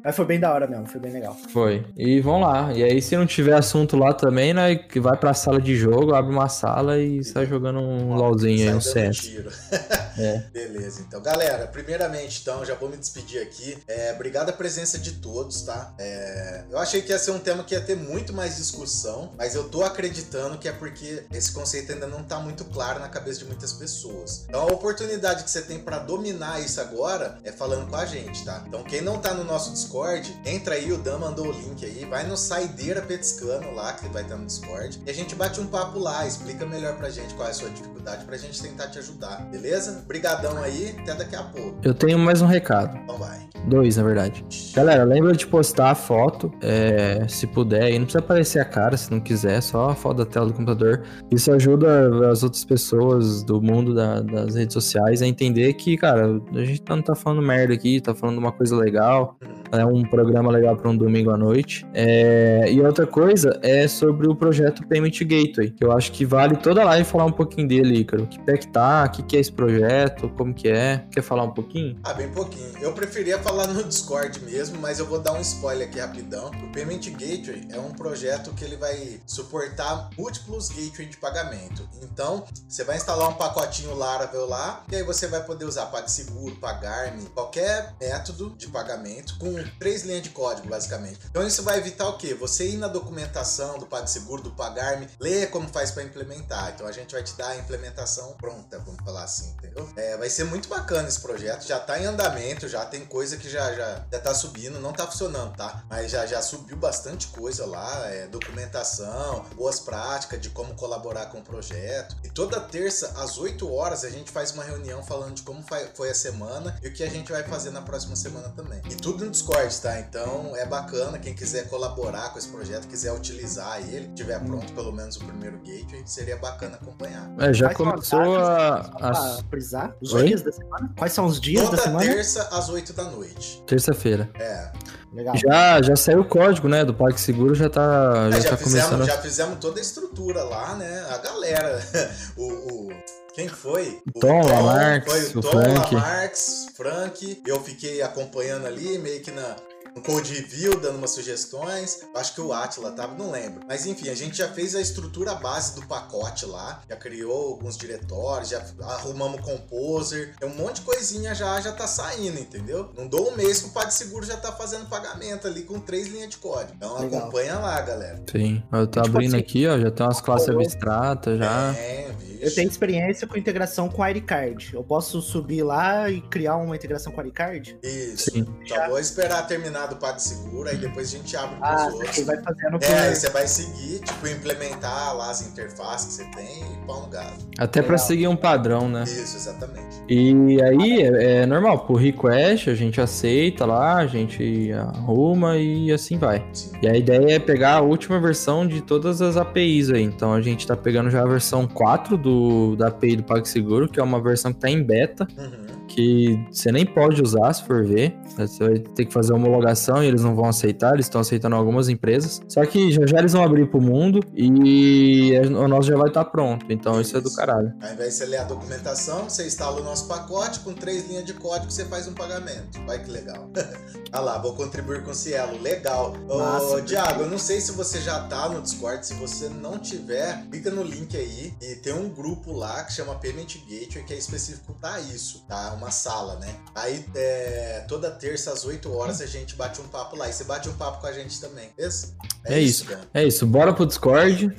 Mas foi bem da hora mesmo, foi bem legal. Foi. E vão lá. E aí, se não tiver assunto lá também, né, que vai pra sala de jogo, abre uma sala e sai jogando um LOLzinho aí, um CS. É. Beleza, então. Galera, primeiramente, então, já vou me despedir aqui. É, obrigado a presença de todos, tá? É, eu achei que ia ser um tema que ia ter muito mais discussão, mas eu tô acreditando que é porque esse conceito ainda não tá muito claro na cabeça de muitas pessoas. Então, a oportunidade que você tem pra dominar isso agora é falando com a gente, tá? Então, quem não tá no nosso Discord, entra aí, o Dan mandou o link aí, vai no Saideira Petiscano lá, que vai estar no Discord, e a gente bate um papo lá, explica melhor pra gente qual é a sua dificuldade pra gente tentar te ajudar, beleza? Brigadão aí, até daqui a pouco. Eu tenho mais um recado. Então vai. Dois, na verdade. Galera, lembra de postar a foto, é, se puder, e não precisa aparecer a cara se não quiser, só a foto da tela do computador. Isso ajuda as outras pessoas do mundo da- das redes sociais a entender que, cara, a gente não tá falando merda aqui, tá falando uma coisa legal, é um programa legal para um domingo à noite. É, e outra coisa é sobre o projeto Payment Gateway, que eu acho que vale toda a live falar um pouquinho dele, Ícaro. Que pé que tá, o que, que é esse projeto, como que é. Quer falar um pouquinho? Ah, bem pouquinho. Eu preferia falar no Discord mesmo, mas eu vou dar um spoiler aqui rapidão. O Payment Gateway é um projeto que ele vai suportar múltiplos gateways de pagamento. Então, você vai instalar um pacotinho Laravel lá, e aí você vai poder usar PagSeguro, Pagarme, qualquer método de pagamento com três linhas de código, basicamente. Então, isso vai evitar o quê? Você ir na documentação do PagSeguro, do Pagarme, ler como faz para implementar. Então, a gente vai te dar a implementação pronta, vamos falar assim, entendeu? É, vai ser muito bacana esse projeto, já tá em andamento, já tem coisa que já, já, já tá subindo, não tá funcionando, tá? Mas já, já subiu bastante coisa lá, é, documentação, boas práticas de como colaborar com o projeto. E toda terça, às 8 horas, a gente faz uma reunião falando de como foi a semana e o que a gente vai fazer na próxima semana também. E tudo no Discord, tá? Então é bacana, quem quiser colaborar com esse projeto, quiser utilizar ele, tiver pronto pelo menos o primeiro gateway, seria bacana acompanhar. É, já Quais começou a, a frisar os Oi? dias da semana? Quais são os dias da Toda semana? terça, às 8 da noite. terça-feira. É. Legal. Já, já saiu o código, né? Do PagSeguro já tá, já É, já, tá fizemos, começando. já fizemos toda a estrutura lá, né? A galera. O. o- quem foi? O Tom Lamarx, Foi o o Tom Frank. Lamarx, Frank. Eu fiquei acompanhando ali, meio que na. No code review, dando umas sugestões. Acho que o Atila tava, não lembro. Mas enfim, a gente já fez a estrutura base do pacote lá. Já criou alguns diretórios, já arrumamos composer. Tem um monte de coisinha já, já tá saindo, entendeu? Não dou um mês que o PagSeguro já tá fazendo pagamento ali com três linhas de código. Então Legal. acompanha lá, galera. Sim, eu tô Tipo abrindo assim, aqui, ó, já tem umas classes abstratas já. É, viu? Eu tenho experiência com integração com iCard. Eu posso subir lá e criar uma integração com iCard? Isso. Sim. Só vou esperar terminar do PagSeguro, aí depois a gente abre pros ah, outros. vai fazendo É, aí você vai seguir, tipo, implementar lá as interfaces que você tem e pau no gato. Até para seguir um padrão, né? Isso, exatamente. E aí é, é normal, por request a gente aceita lá, a gente arruma e assim vai. Sim. E a ideia é pegar a última versão de todas as APIs aí. Então a gente tá pegando já a versão 4 do, da API do PagSeguro, que é uma versão que tá em beta. Uhum que você nem pode usar se for ver. Você vai ter que fazer homologação e eles não vão aceitar, eles estão aceitando algumas empresas. Só que já já eles vão abrir pro mundo e o nosso já vai estar tá pronto. Então isso. isso é do caralho. Ao invés de você ler a documentação, você instala o nosso pacote, com três linhas de código você faz um pagamento. Vai que legal. ah lá, vou contribuir com o Cielo. Legal. Ô, Diago, eu não sei se você já tá no Discord. Se você não tiver, clica no link aí e tem um grupo lá que chama Payment Gateway que é específico para isso, tá? Uma sala, né? Aí é, toda terça às 8 horas a gente bate um papo lá. E você bate um papo com a gente também, beleza? É, é isso. isso é isso. Bora pro Discord.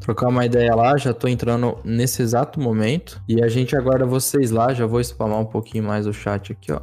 Trocar uma ideia lá. Já tô entrando nesse exato momento. E a gente aguarda vocês lá. Já vou spamar um pouquinho mais o chat aqui, ó.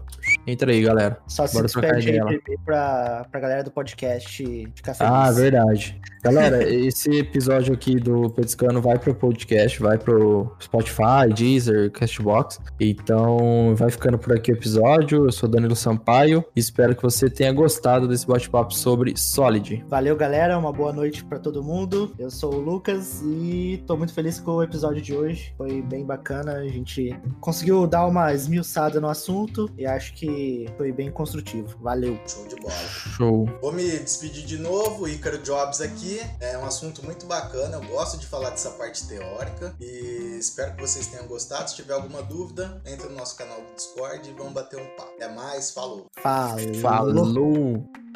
Entra aí, galera. Só Bora se trocar ideia lá. Pra, pra galera do podcast ficar feliz. Ah, verdade. Galera, esse episódio aqui do Petiscano vai pro podcast, vai pro Spotify, Deezer, Castbox. Então, vai ficando por aqui o episódio. Eu sou Danilo Sampaio espero que você tenha gostado desse bate-papo sobre Solid. Valeu, galera. Uma boa noite para todo mundo. Eu sou o Lucas e tô muito feliz com o episódio de hoje. Foi bem bacana. A gente conseguiu dar uma esmiuçada no assunto e acho que foi bem construtivo. Valeu. Show de bola. Show. Vou me despedir de novo. Ícaro Jobs aqui. É um assunto muito bacana. Eu gosto de falar dessa parte teórica e espero que vocês tenham gostado. Se tiver alguma dúvida, entra no nosso canal do Discord e vamos bater um papo. Até mais. Falou. Falou. Falou.